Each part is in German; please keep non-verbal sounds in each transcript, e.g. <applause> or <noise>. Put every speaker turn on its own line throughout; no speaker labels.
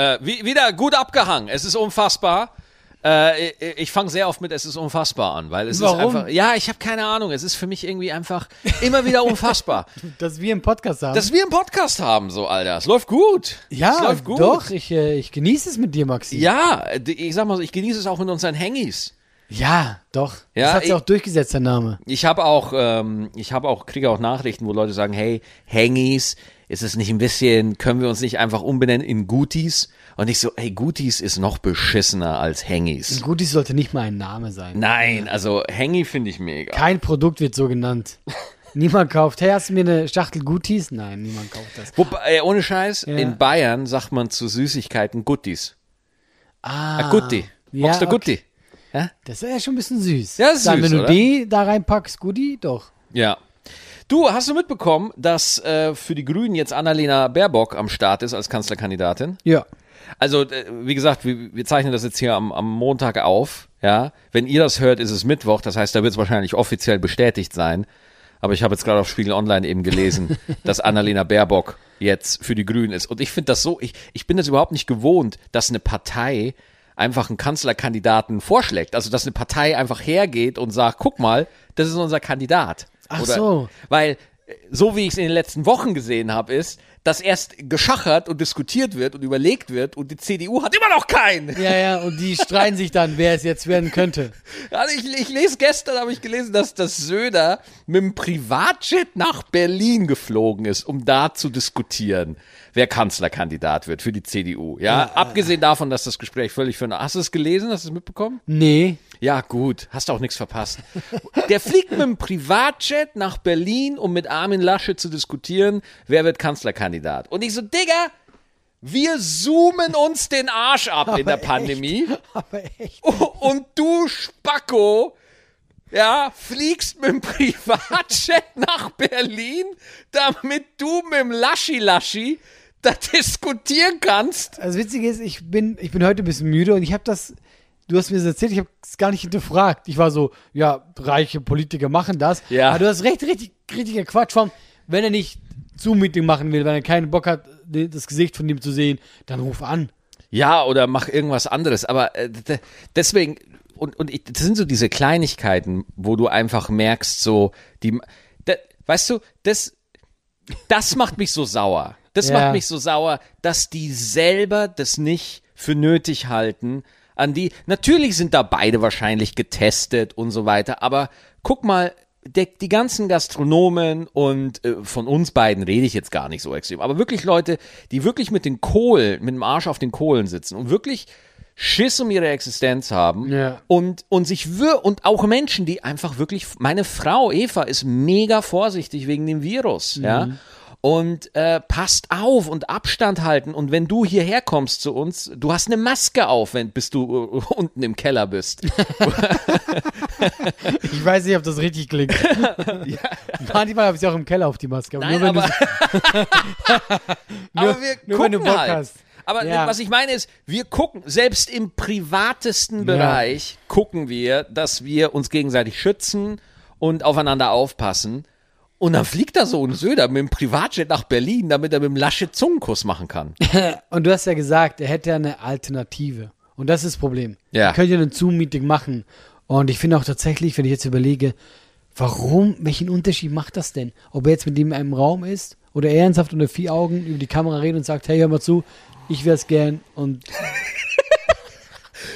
äh, wie, wieder gut abgehangen. Es ist unfassbar. Äh, ich ich fange sehr oft mit Es ist unfassbar an, weil es
Warum?
ist einfach. Ja, ich habe keine Ahnung. Es ist für mich irgendwie einfach immer wieder unfassbar. <laughs>
Dass wir einen Podcast haben.
Dass wir einen Podcast haben, so, Alter. Es läuft gut.
ja,
es läuft gut.
doch, ich, äh, ich genieße es mit dir, Maxi.
Ja, ich sag mal so, ich genieße es auch mit unseren Hangis.
Ja, doch.
Ja,
das hat sich
ich-
auch durchgesetzt, der Name.
Ich habe auch, ähm, ich habe auch, kriege auch Nachrichten, wo Leute sagen, hey, Hangis, ist es nicht ein bisschen, können wir uns nicht einfach umbenennen in Gutis? Und ich so, hey, Gutis ist noch beschissener als Hangis.
Gut, dies sollte nicht mal ein Name sein.
Nein, also Hangy finde ich mega.
Kein Produkt wird so genannt. <laughs> niemand kauft. Hey, hast du mir eine Schachtel Gutis? Nein, niemand kauft das.
Wobei, äh, ohne Scheiß,
Ja.
in Bayern sagt man zu Süßigkeiten Guttis.
Ah,
Ah, Gutti.
Ja,
du
okay.
Gutti? Ja?
Das ist ja schon ein bisschen süß.
Ja, ist
Dann,
süß,
wenn du
oder?
D da reinpackst, Gutti, doch.
Ja. Du, hast du mitbekommen, dass äh, für die Grünen jetzt Annalena Baerbock am Start ist als Kanzlerkandidatin?
Ja.
Also, äh, wie gesagt, wir, wir zeichnen das jetzt hier am, am Montag auf. Ja, wenn ihr das hört, ist es Mittwoch. Das heißt, da wird es wahrscheinlich offiziell bestätigt sein. Aber ich habe jetzt gerade auf Spiegel Online eben gelesen, <laughs> dass Annalena Baerbock jetzt für die Grünen ist. Und ich finde das so, ich, ich bin das überhaupt nicht gewohnt, dass eine Partei einfach einen Kanzlerkandidaten vorschlägt. Also, dass eine Partei einfach hergeht und sagt, guck mal, das ist unser Kandidat.
Ach so.
Weil, äh, so wie ich es in den letzten Wochen gesehen habe, ist, dass erst geschachert und diskutiert wird und überlegt wird und die CDU hat immer noch keinen.
Ja, ja, und die streiten sich dann, wer es jetzt werden könnte.
Also ich, ich lese gestern, habe ich gelesen, dass das Söder mit dem Privatjet nach Berlin geflogen ist, um da zu diskutieren, wer Kanzlerkandidat wird für die CDU. Ja, abgesehen davon, dass das Gespräch völlig für. Hast du es gelesen? Hast du es mitbekommen?
Nee.
Ja, gut, hast auch nichts verpasst. Der fliegt mit dem Privatjet nach Berlin, um mit Armin Lasche zu diskutieren, wer wird Kanzlerkandidat. Und ich so, Digga, wir zoomen uns den Arsch ab in der Pandemie. <laughs>
Aber echt.
Und du, Spacko, ja, fliegst mit dem <laughs> Privatjet nach Berlin, damit du mit dem Laschi-Laschi da diskutieren kannst.
Das Witzige ist, ich bin, ich bin heute ein bisschen müde und ich habe das, du hast mir das erzählt, ich habe es gar nicht hinterfragt. Ich war so, ja, reiche Politiker machen das.
Ja.
Aber du hast recht, richtig, richtiger Quatsch vom, wenn er nicht Zoom-Meeting machen will, wenn er keinen Bock hat, das Gesicht von ihm zu sehen, dann ruf an.
Ja, oder mach irgendwas anderes. Aber äh, deswegen, und, und ich, das sind so diese Kleinigkeiten, wo du einfach merkst, so, die, da, weißt du, das, das macht mich so sauer. Das
Ja.
macht mich so sauer, dass die selber das nicht für nötig halten. An die, natürlich sind da beide wahrscheinlich getestet und so weiter, aber guck mal, der, die ganzen Gastronomen und äh, von uns beiden rede ich jetzt gar nicht so extrem, aber wirklich Leute, die wirklich mit den Kohlen, mit dem Arsch auf den Kohlen sitzen und wirklich Schiss um ihre Existenz haben
Ja.
und, und sich wir und auch Menschen, die einfach wirklich, meine Frau Eva ist mega vorsichtig wegen dem Virus, ja. Und äh, passt auf und Abstand halten. Und wenn du hierher kommst zu uns, du hast eine Maske auf, wenn bis du äh, <laughs> unten im Keller bist. <laughs>
Ich weiß nicht, ob das richtig klingt. <laughs> Manchmal habe ich auch im Keller auf die Maske. Aber
Nein,
nur wenn
aber,
nur,
aber wir
nur wenn du
gucken
Bock
halt.
hast.
Aber
Ja.
was ich meine ist, wir gucken, selbst im privatesten
Ja.
Bereich gucken wir, dass wir uns gegenseitig schützen und aufeinander aufpassen. Und dann fliegt da so ein Söder mit dem Privatjet nach Berlin, damit er mit dem Lasche Zungenkuss machen kann. <laughs>
Und du hast ja gesagt, er hätte ja eine Alternative. Und das ist das Problem.
Ja.
Er könnte ja ein Zoom-Meeting machen. Und ich finde auch tatsächlich, wenn ich jetzt überlege, warum, welchen Unterschied macht das denn? Ob er jetzt mit ihm in einem Raum ist oder er ernsthaft unter vier Augen über die Kamera redet und sagt, hey, hör mal zu, ich wär's gern und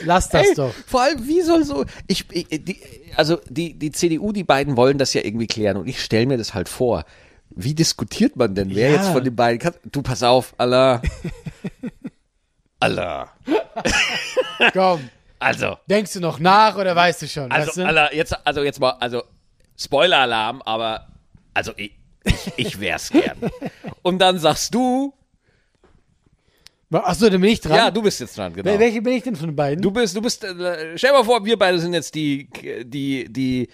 lass das
Ey,
doch.
Vor allem, wie soll so. Ich, ich, die, also die, die CDU, die beiden wollen das ja irgendwie klären und ich stelle mir das halt vor. Wie diskutiert man denn? Wer
Ja.
jetzt von den beiden kann? Du, pass auf, Allah. <laughs> Allah. <laughs>
Komm,
Also,
denkst du noch nach oder weißt du schon?
also,
weißt du?
Allah, jetzt, also jetzt mal, also Spoiler-Alarm, aber also ich, ich, ich wär's gern. <laughs> Und dann sagst du,
Achso, dann bin ich dran.
ja, du bist jetzt dran, genau.
Wel- Welche bin ich denn von den beiden?
Du bist, du bist, äh, stell mal vor, wir beide sind jetzt die, die, die,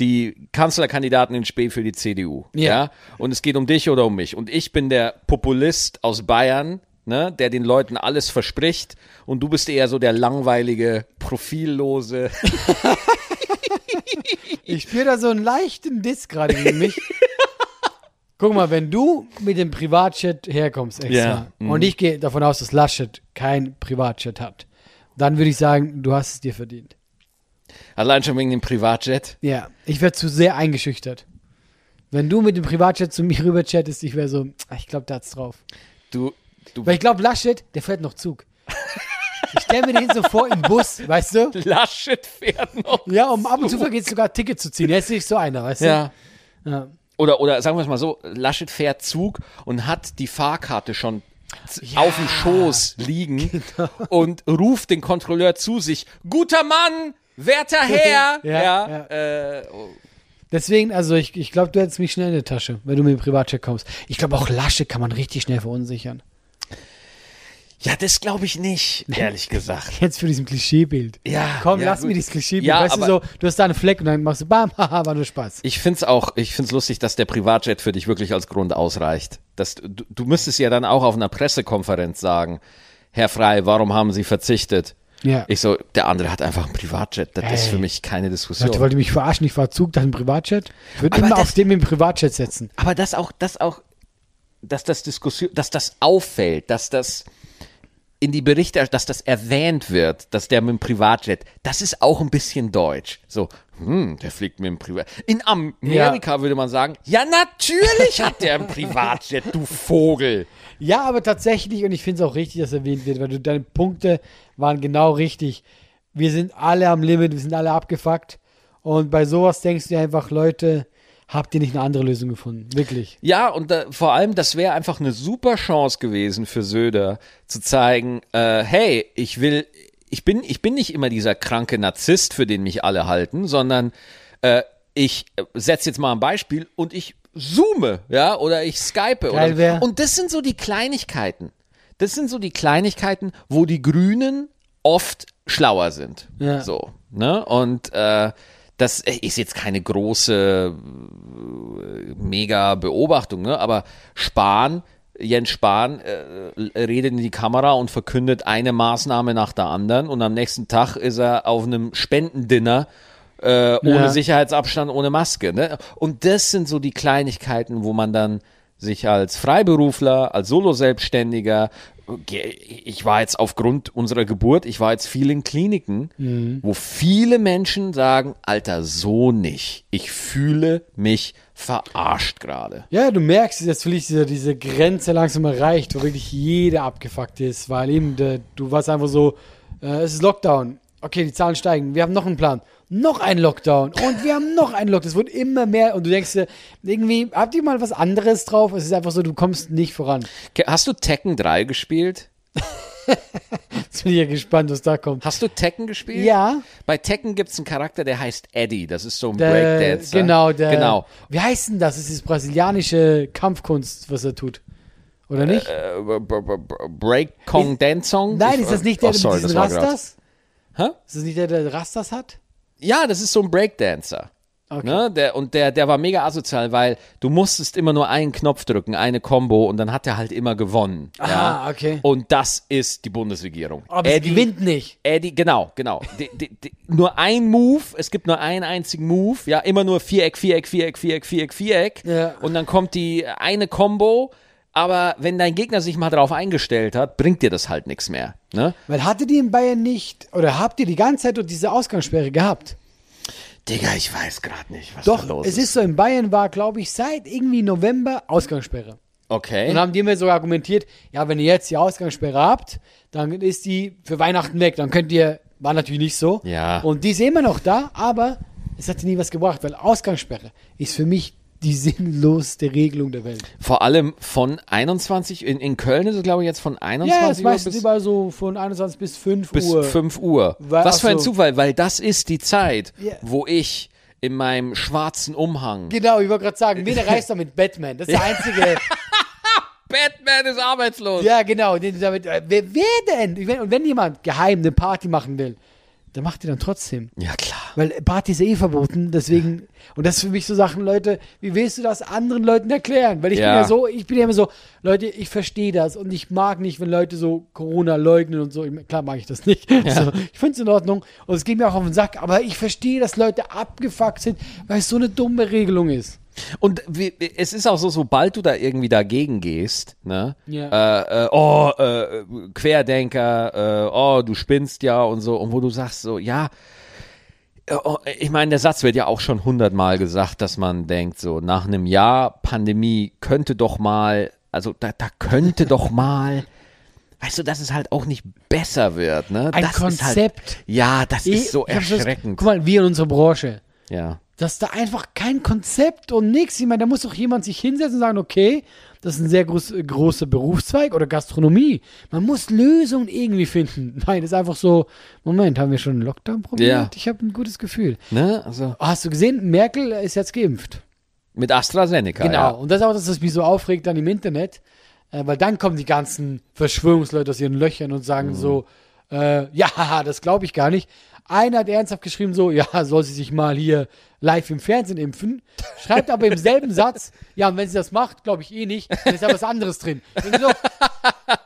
die Kanzlerkandidaten in Spee für die CDU. Ja.
Ja.
Und es geht um dich oder um mich. Und ich bin der Populist aus Bayern, ne, der den Leuten alles verspricht. Und du bist eher so der langweilige, profillose. <laughs>
Ich spüre da so einen leichten Diss gerade gegen mich. <laughs> Guck mal, wenn du mit dem Privatjet herkommst extra
Ja, mhm.
und ich gehe davon aus, dass Laschet kein Privatjet hat, dann würde ich sagen, du hast es dir verdient.
Allein schon wegen dem Privatjet.
Ja, ich wäre zu sehr eingeschüchtert. Wenn du mit dem Privatjet zu mir <laughs> rüber chattest, ich wäre so, ah, ich glaube, da hat's drauf.
Du, du
Weil ich glaube, Laschet, der fährt noch Zug. Ich stelle mir den so vor im Bus, weißt du? <laughs>
Laschet fährt noch.
Ja, um ab und zu vergeht sogar Ticket zu ziehen. Er ist nicht so einer, weißt du?
Ja.
Ja.
Oder, oder sagen wir es mal so, Laschet fährt Zug und hat die Fahrkarte schon
Ja.
auf dem Schoß liegen und ruft den Kontrolleur zu sich, guter Mann, werter <laughs> Herr.
Ja,
ja,
ja.
Äh, oh.
Deswegen, also ich, ich glaube, du hättest mich schnell in der Tasche, wenn du mit dem Privatjet kommst. Ich glaube, auch Laschet kann man richtig schnell verunsichern.
Ja, das glaube ich nicht, ehrlich gesagt. <laughs>
Jetzt für diesem Klischeebild.
Ja,
Komm,
ja,
lass
gut.
mir dieses Klischeebild.
Ja,
weißt du so, du hast da einen Fleck und dann machst du bam, <laughs> haha, war nur Spaß.
Ich find's auch, ich find's lustig, dass der Privatjet für dich wirklich als Grund ausreicht. Das, du, du müsstest ja dann auch auf einer Pressekonferenz sagen, Herr Frei, warum haben Sie verzichtet?
Ja.
Ich so, der andere hat einfach einen Privatjet. Das ist
Ey.
für mich keine Diskussion.
Leute, wollt ihr mich verarschen? Ich fahr Zug, dann ein Privatjet. Ich würde immer
das-
auf dem dem Privatjet setzen.
Aber das auch, das auch, dass das Diskussion, dass das auffällt, dass das in die Berichte, dass das erwähnt wird, dass der mit dem Privatjet, das ist auch ein bisschen deutsch. So, hm, der fliegt mit dem Privatjet. In Amerika würde man sagen, ja natürlich hat der ein Privatjet, du Vogel.
Ja, aber tatsächlich, und ich finde es auch richtig, dass erwähnt wird, weil du, deine Punkte waren genau richtig. Wir sind alle am Limit, wir sind alle abgefuckt. Und bei sowas denkst du dir einfach, Leute, habt ihr nicht eine andere Lösung gefunden? Wirklich.
Ja, und da, vor allem, das wäre einfach eine super Chance gewesen für Söder, zu zeigen, äh, hey, ich will, ich bin, ich bin nicht immer dieser kranke Narzisst, für den mich alle halten, sondern äh, ich setze jetzt mal ein Beispiel und ich zoome, ja, oder ich skype
Geil
oder so. Und das sind so die Kleinigkeiten. Das sind so die Kleinigkeiten, wo die Grünen oft schlauer sind.
Ja.
So, ne? Und äh, das ist jetzt keine große mega Beobachtung, ne? aber Spahn, Jens Spahn äh, redet in die Kamera und verkündet eine Maßnahme nach der anderen und am nächsten Tag ist er auf einem Spendendinner äh, ohne
Ja.
Sicherheitsabstand, ohne Maske. Ne? Und das sind so die Kleinigkeiten, wo man dann sich als Freiberufler, als Solo-Selbstständiger, ich war jetzt aufgrund unserer Geburt, ich war jetzt viel in Kliniken, wo viele Menschen sagen, Alter, so nicht. Ich fühle mich verarscht gerade.
Ja, du merkst, dass vielleicht diese, diese Grenze langsam erreicht, wo wirklich jeder abgefuckt ist, weil eben der, du warst einfach so, äh, es ist Lockdown. Okay, die Zahlen steigen. Wir haben noch einen Plan. Noch ein Lockdown. Und wir haben noch einen Lockdown. Es wird immer mehr. Und du denkst dir, irgendwie, habt ihr mal was anderes drauf? Es ist einfach so, du kommst nicht voran.
Hast du Tekken 3 gespielt? <laughs>
Jetzt bin ich ja gespannt, was da kommt.
Hast du Tekken gespielt?
Ja,
Bei Tekken gibt es einen Charakter, der heißt Eddie. Das ist so ein
der,
Breakdancer.
genau, der,
Genau.
Wie heißt denn das? Es ist brasilianische Kampfkunst, was er tut. Oder nicht?
Äh, b- Break Kong Dance Song?
Nein, ist das nicht der
oh, sorry,
mit diesen
das war grad-
Rastas?
Hä?
Ist das nicht der, der Rastas hat?
Ja, das ist so ein Breakdancer.
Okay.
Ne? Der, und der, der war mega asozial, weil du musstest immer nur einen Knopf drücken, eine Combo und dann hat er halt immer gewonnen.
Aha,
ja?
okay.
Und das ist die Bundesregierung.
Aber sie gewinnt nicht.
Eddie, genau, genau. Die, die, die, nur ein Move, es gibt nur einen einzigen Move, ja, immer nur Viereck, Viereck, Viereck, Viereck, Viereck, Viereck.
Ja.
Und dann kommt die eine Combo, aber wenn dein Gegner sich mal darauf eingestellt hat, bringt dir das halt nichts mehr. Ne?
Weil hatte die in Bayern nicht, oder habt ihr die ganze Zeit diese Ausgangssperre gehabt?
Digga, ich weiß gerade nicht, was da
Doch,
los
es ist so, in Bayern war, glaube ich, seit irgendwie November Ausgangssperre.
Okay.
Und haben die mir sogar argumentiert, ja, wenn ihr jetzt die Ausgangssperre habt, dann ist die für Weihnachten weg. Dann könnt ihr, war natürlich nicht so.
Ja.
Und die ist immer noch da, aber es hat nie was gebracht, weil Ausgangssperre ist für mich die sinnlosste Regelung der Welt.
Vor allem von 21, in, in Köln ist es glaube ich jetzt von 21
Ja, es ist
Uhr
meistens
bis,
überall so von 21 bis 5
bis
Uhr.
5 Uhr.
Weil-
Was für ein
so.
Zufall, weil das ist die Zeit,
Ja.
wo ich in meinem schwarzen Umhang.
Genau, ich wollte gerade sagen, wen <laughs> erreichst du mit Batman? Das ist der einzige. <laughs>
Batman ist arbeitslos.
ja, genau. Damit, äh, wer, wer denn? Und wenn jemand geheim eine Party machen will, dann macht die dann trotzdem.
Ja, klar.
Weil Party ist ja eh verboten, deswegen, und das ist für mich so Sachen, Leute, wie willst du das anderen Leuten erklären? Weil ich bin
Ja.
ja so, ich bin ja immer so, Leute, ich verstehe das und ich mag nicht, wenn Leute so Corona leugnen und so. Ich, klar mag ich das nicht. <laughs> So, ich finde es in Ordnung und es geht mir auch auf den Sack, aber ich verstehe, dass Leute abgefuckt sind, weil es so eine dumme Regelung ist.
Und wie, es ist auch so, sobald du da irgendwie dagegen gehst, ne?
Ja.
Äh, äh, oh, äh, Querdenker, äh, oh, du spinnst ja und so, und wo du sagst so, ja, äh, oh, ich meine, der Satz wird ja auch schon hundertmal gesagt, dass man denkt, so nach einem Jahr Pandemie könnte doch mal, also da, da könnte <laughs> doch mal, weißt du, dass es halt auch nicht besser wird, ne?
Ein
das halt,
Konzept.
ja, das ist so
Ich hab das-
erschreckend.
Guck mal, wir in unserer Branche.
Ja.
Dass da einfach kein Konzept und nichts. Ich meine, da muss doch jemand sich hinsetzen und sagen, okay, das ist ein sehr groß, großer Berufszweig oder Gastronomie. Man muss Lösungen irgendwie finden. <laughs> Nein, das ist einfach so, Moment, haben wir schon einen Lockdown probiert?
Ja.
Ich habe ein gutes Gefühl.
Ne? Also
Oh, hast du gesehen, Merkel ist jetzt geimpft.
mit AstraZeneca.
Genau.
Ja.
Und das ist auch das, was mich so aufregt dann im Internet. Äh, weil dann kommen die ganzen Verschwörungsleute aus ihren Löchern und sagen
Mhm.
so, äh, ja, <laughs> das glaube ich gar nicht. Einer hat ernsthaft geschrieben so, ja, soll sie sich mal hier live im Fernsehen impfen. Schreibt aber im selben Satz, ja, und wenn sie das macht, glaube ich eh nicht, dann ist da was anderes drin. So,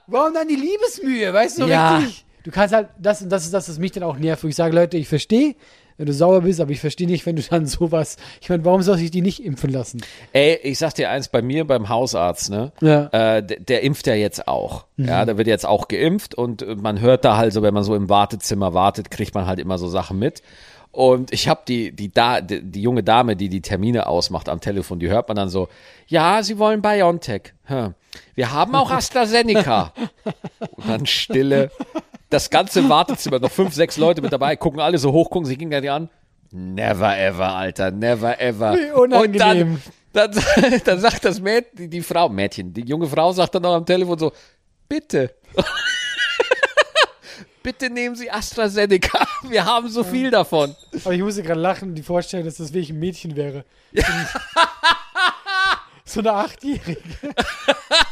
warum dann die Liebesmühe, weißt du,
Ja.
richtig? Du kannst halt, das, das ist das, was mich dann auch nervt, wo ich sage, Leute, ich verstehe, wenn du sauer bist, aber ich verstehe nicht, wenn du dann sowas, ich meine, warum soll sich die nicht impfen lassen?
Ey, ich sag dir eins, bei mir beim Hausarzt, ne?
Ja.
Äh, der, der impft ja jetzt auch. Ja, der wird jetzt auch geimpft und äh, man hört da halt so, wenn man so im Wartezimmer wartet, kriegt man halt immer so Sachen mit. Und ich habe die, die, da, die, die junge Dame, die die Termine ausmacht am Telefon, die hört man dann so, ja, sie wollen BioNTech. Hm. Wir haben auch <laughs> AstraZeneca. und dann Stille. Das ganze Wartezimmer, noch fünf, sechs Leute mit dabei, gucken alle so hoch, gucken sich gegenseitig an. Never ever, Alter, never ever.
Wie unangenehm.
Und dann, dann, <laughs> dann sagt das Mädchen, die, die Frau, Mädchen, die junge Frau sagt dann noch am Telefon so, bitte. <laughs> bitte nehmen Sie AstraZeneca. <laughs> Wir haben so viel davon.
Aber ich musste gerade lachen und die vorstellen, dass das wirklich ein Mädchen wäre. so eine Achtjährige.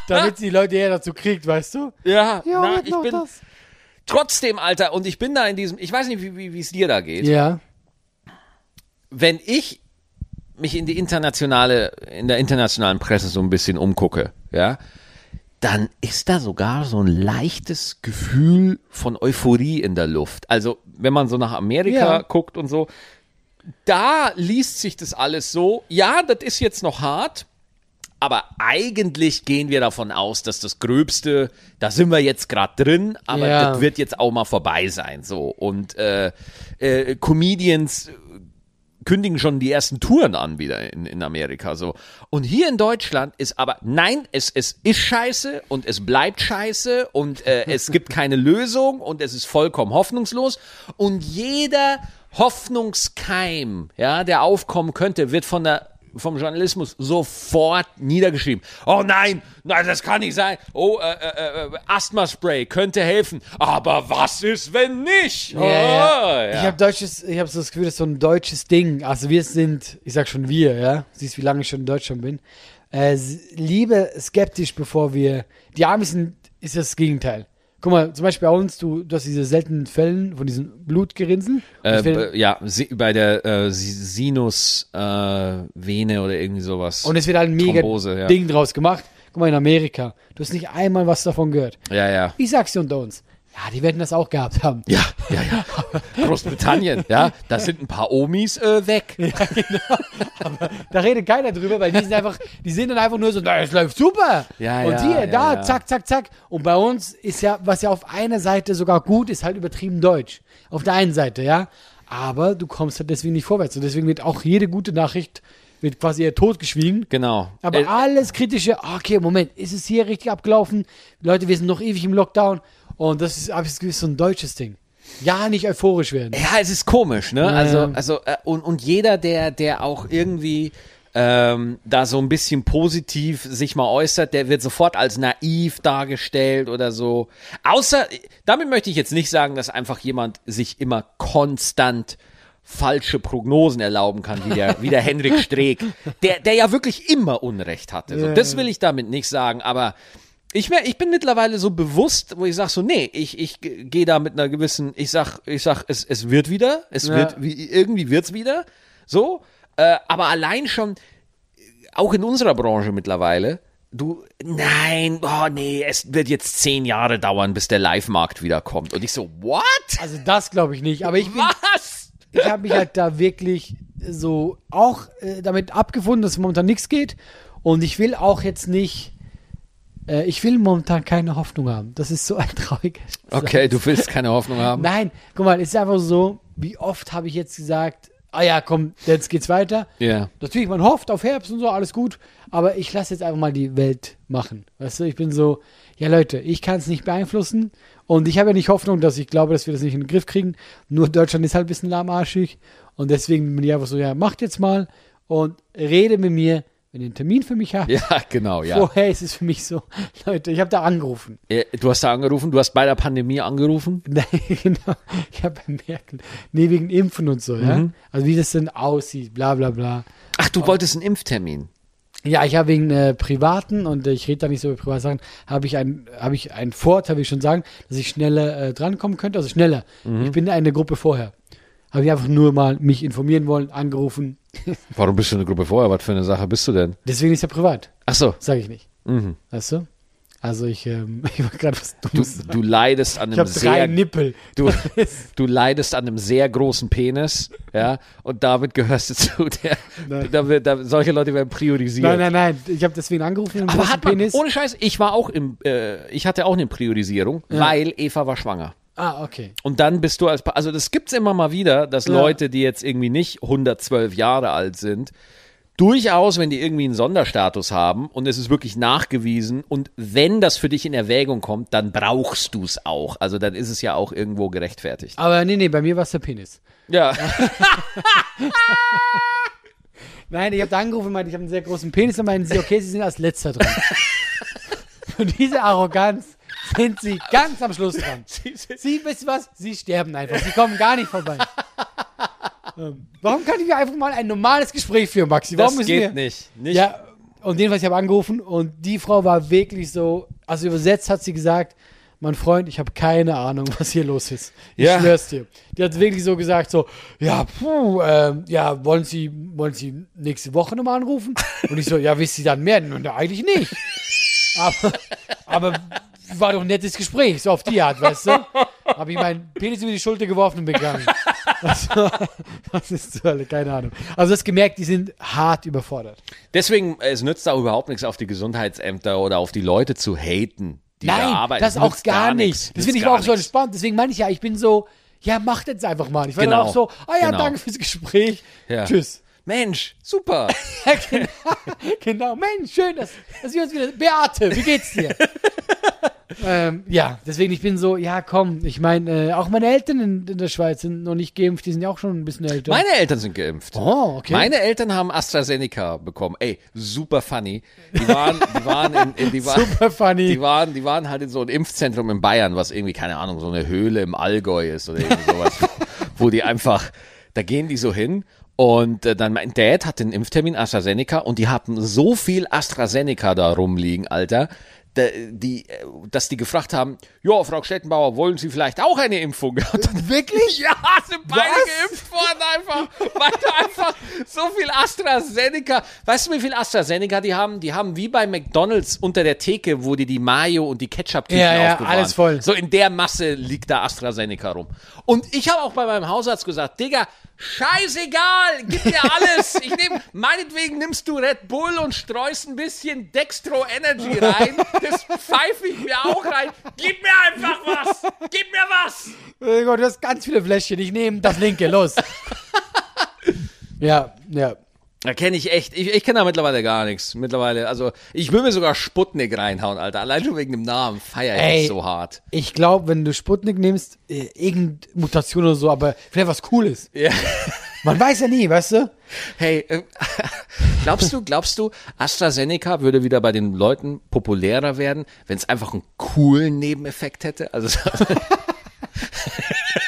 Damit sie die Leute eher dazu kriegt, weißt du?
Ja,
Ja,
na, ich bin
das.
Trotzdem, Alter, und ich bin da in diesem, ich weiß nicht, wie, wie es dir da geht.
Ja.
wenn ich mich in die internationale, in der internationalen Presse so ein bisschen umgucke, ja, dann ist da sogar so ein leichtes Gefühl von Euphorie in der Luft. Also, wenn man so nach Amerika
Ja.
guckt und so, da liest sich das alles so, ja, das ist jetzt noch hart, aber eigentlich gehen wir davon aus, dass das Gröbste, da sind wir jetzt gerade drin, aber
Ja.
das wird jetzt auch mal vorbei sein. So. Und äh, äh, Comedians kündigen schon die ersten Touren an wieder in, in Amerika so. Und hier in Deutschland ist aber, nein, es, es ist scheiße und es bleibt scheiße und äh, es <laughs> gibt keine Lösung und es ist vollkommen hoffnungslos. Und jeder Hoffnungskeim, ja, der aufkommen könnte, wird von der vom Journalismus sofort niedergeschrieben. Oh nein, nein, das kann nicht sein. Oh, äh, äh, äh, Asthma-Spray könnte helfen. Aber was ist, wenn nicht?
Ja,
oh,
ja.
ja.
Ich habe deutsches, ich habe so das Gefühl, das ist so ein deutsches Ding. Also wir sind, ich sag schon wir, ja. Siehst, wie lange ich schon in Deutschland bin. Äh, lieber skeptisch, bevor wir. Die Amis sind, ist das Gegenteil. Guck mal, zum Beispiel bei uns, du, du hast diese seltenen Fällen von diesen Blutgerinnsel.
Äh, ja, bei der äh, Si- Sinusvene äh, oder irgendwie sowas.
und es wird halt ein mega
Thrombose, ja.
Ding draus gemacht. Guck mal, in Amerika, du hast nicht einmal was davon gehört.
ja, ja.
Ich sag's dir unter uns. Ja, die werden das auch gehabt haben.
Ja, ja, ja. Großbritannien, ja, da sind ein paar Omis äh, weg.
Da redet keiner drüber, weil die sind einfach, die sind dann einfach nur so, na, es läuft super.
Ja,
und
ja,
hier,
ja,
da,
ja.
zack, zack, zack. Und bei uns ist ja, was ja auf einer Seite sogar gut ist, halt übertrieben Deutsch. Auf der einen Seite, ja. Aber du kommst halt deswegen nicht vorwärts. Und deswegen wird auch jede gute Nachricht wird quasi eher totgeschwiegen.
Genau.
Aber
Äh,
alles kritische, okay, Moment, ist es hier richtig abgelaufen? Leute, wir sind noch ewig im Lockdown. Und das ist, das Gefühl, so ein deutsches Ding. Ja, nicht euphorisch werden.
Ja, es ist komisch, ne?
Ja.
Also, also äh, und, und jeder, der, der auch irgendwie ähm, da so ein bisschen positiv sich mal äußert, der wird sofort als naiv dargestellt oder so. Außer, damit möchte ich jetzt nicht sagen, dass einfach jemand sich immer konstant falsche Prognosen erlauben kann, wie der, wie der Henrik Streeck, <laughs> der, der ja wirklich immer Unrecht hatte. So, das will ich damit nicht sagen, aber ich, mer- ich bin mittlerweile so bewusst, wo ich sage so, nee, ich, ich gehe da mit einer gewissen, ich sag, ich sag, es, es wird wieder, es
Ja.
wird, wie, irgendwie wird's wieder, so, äh, aber allein schon, auch in unserer Branche mittlerweile, du, nein, oh nee, es wird jetzt zehn Jahre dauern, bis der Live-Markt wiederkommt. Und ich so, what?
Also das glaube ich nicht. Aber ich bin,
Was?
ich habe mich halt da wirklich so auch äh, damit abgefunden, dass momentan nichts geht. Und ich will auch jetzt nicht, äh, ich will momentan keine Hoffnung haben. Das ist so ein <laughs> trauriger
Okay, du willst keine Hoffnung haben.
Nein, guck mal, es ist einfach so, wie oft habe ich jetzt gesagt, ah ja, komm, jetzt geht's weiter.
Ja.
Natürlich, man hofft auf Herbst und so, alles gut, aber ich lasse jetzt einfach mal die Welt machen. Weißt du, ich bin so, ja Leute, ich kann es nicht beeinflussen und ich habe ja nicht Hoffnung, dass ich glaube, dass wir das nicht in den Griff kriegen. Nur Deutschland ist halt ein bisschen lahmarschig und deswegen bin ich einfach so, ja, macht jetzt mal und rede mit mir, wenn ihr einen Termin für mich habt.
Ja, genau, ja.
Vorher ist es für mich so, <laughs> Leute, ich habe da angerufen.
Du hast da angerufen, du hast bei der Pandemie angerufen. <laughs>
Nein, genau. Ich habe bei Merkel, nee, wegen Impfen und so, ja.
Mhm.
Also wie das denn aussieht, bla bla bla.
Ach, du wolltest einen Impftermin.
Ja, ich habe wegen äh, privaten und äh, ich rede da nicht so über private Sachen, habe ich ein habe ich einen Vorteil, will ich schon sagen, dass ich schneller äh, drankommen könnte, also schneller. Ich bin eine Gruppe vorher. Habe ich einfach nur mal mich informieren wollen, angerufen.
Warum bist du eine Gruppe vorher? Was für eine Sache bist du denn?
Deswegen ist ja privat,
Ach so.
sage ich nicht.
Mhm.
Weißt du? Also ich, ähm, <laughs> ich war gerade was
Du,
Dummes. sagen.
du leidest an
ich
einem
habe drei
sehr
Nippel.
du, <laughs> du leidest an einem sehr großen Penis, ja, und damit gehörst du zu der, da wird, da, solche Leute werden priorisiert.
Nein, nein, nein. Ich habe deswegen angerufen
Aber hat man,
Penis.
ohne Scheiß, ich war auch im, äh, ich hatte auch eine Priorisierung, weil Eva war schwanger.
Ah, okay.
Und dann bist du als, Pa- also das gibt's immer mal wieder, dass
Ja.
Leute, die jetzt irgendwie nicht 112 Jahre alt sind, durchaus, wenn die irgendwie einen Sonderstatus haben und es ist wirklich nachgewiesen und wenn das für dich in Erwägung kommt, dann brauchst du es auch. Also dann ist es ja auch irgendwo gerechtfertigt.
Aber nee, nee, bei mir war es der Penis.
Ja. <laughs>
Nein, ich habe da angerufen und meinte, ich habe einen sehr großen Penis. Dann meinen sie, okay, sie sind als letzter dran. Und <laughs> diese Arroganz sind sie ganz am Schluss dran. <laughs> Sie, wisst ihr was? Sie sterben einfach. Sie kommen gar nicht vorbei. Ähm, Warum kann ich mir einfach mal ein normales Gespräch führen, Maxi? Warum
Das
müssen wir?
geht nicht. nicht.
Ja, und jedenfalls, ich habe angerufen und die Frau war wirklich so, also übersetzt hat sie gesagt, mein Freund, ich habe keine Ahnung, was hier los ist. Ich
Ja.
schwör's dir. Die hat wirklich so gesagt, so, ja, puh, ähm, ja, wollen Sie, wollen Sie nächste Woche nochmal anrufen? Und ich so, ja, wisst Sie dann mehr? Und eigentlich nicht. Aber, aber war doch ein nettes Gespräch, so auf die Art, weißt du? Habe ich meinen Penis über die Schulter geworfen und begangen. Also, was ist zur Hölle? Keine Ahnung. Also, das gemerkt, die sind hart überfordert.
Deswegen, es nützt auch überhaupt nichts, auf die Gesundheitsämter oder auf die Leute zu haten, die da
Nein,
arbeiten.
das
Es
auch
nützt
gar
nichts.
Das finde ich
gar
auch so entspannt. Deswegen meine ich ja, ich bin so, ja, macht jetzt einfach mal. Ich war
Genau.
dann auch so, ah ja,
Genau.
danke fürs Gespräch.
Ja.
Tschüss.
Mensch, super. <laughs>
Genau, genau, Mensch, schön, dass, dass wir uns wieder. Beate, wie geht's dir? <laughs> ähm, ja, deswegen, ich bin so, ja, komm, ich meine, äh, auch meine Eltern in, in der Schweiz sind noch nicht geimpft, die sind ja auch schon ein bisschen älter.
Meine Eltern sind geimpft.
oh, okay.
Meine Eltern haben AstraZeneca bekommen. Ey, super funny. Die waren, die waren in, in die waren,
Super funny.
Die waren, die waren halt in so einem Impfzentrum in Bayern, was irgendwie, keine Ahnung, so eine Höhle im Allgäu ist oder irgendwie sowas, <laughs> wo die einfach, da gehen die so hin und äh, dann mein Dad hat den Impftermin AstraZeneca und die haben so viel AstraZeneca da rumliegen, Alter, die, äh, dass die gefragt haben, ja, Frau Stettenbauer, wollen Sie vielleicht auch eine Impfung? <laughs> Und dann,
Wirklich? <laughs>
ja, sind beide
Was?
geimpft worden einfach, weil da einfach so viel AstraZeneca, weißt du, wie viel AstraZeneca die haben? Die haben wie bei McDonalds unter der Theke, wo die die Mayo und die Ketchup-Tüten
Ja, ja,
aufbewahren.
alles voll.
So in der Masse liegt da AstraZeneca rum. Und ich habe auch bei meinem Hausarzt gesagt, Digga, scheißegal, gib mir alles. Ich nehm, meinetwegen nimmst du Red Bull und streust ein bisschen Dextro Energy rein. Das pfeife ich mir auch rein. Gib mir einfach was. Gib mir was.
Oh Gott, du hast ganz viele Fläschchen. Ich nehme das linke, los. ja, ja.
Da kenne ich echt, ich, ich kenne da mittlerweile gar nichts. Mittlerweile, also ich will mir sogar Sputnik reinhauen, Alter. Allein schon wegen dem Namen feiere ich
Ey.
so hart.
Ich glaube, wenn du Sputnik nimmst, äh, irgendeine Mutation oder so, aber vielleicht was Cooles.
Ja.
Man weiß ja nie, weißt du?
Hey, äh, <laughs> glaubst du, glaubst du, AstraZeneca würde wieder bei den Leuten populärer werden, wenn es einfach einen coolen Nebeneffekt hätte? Also <laughs> <laughs>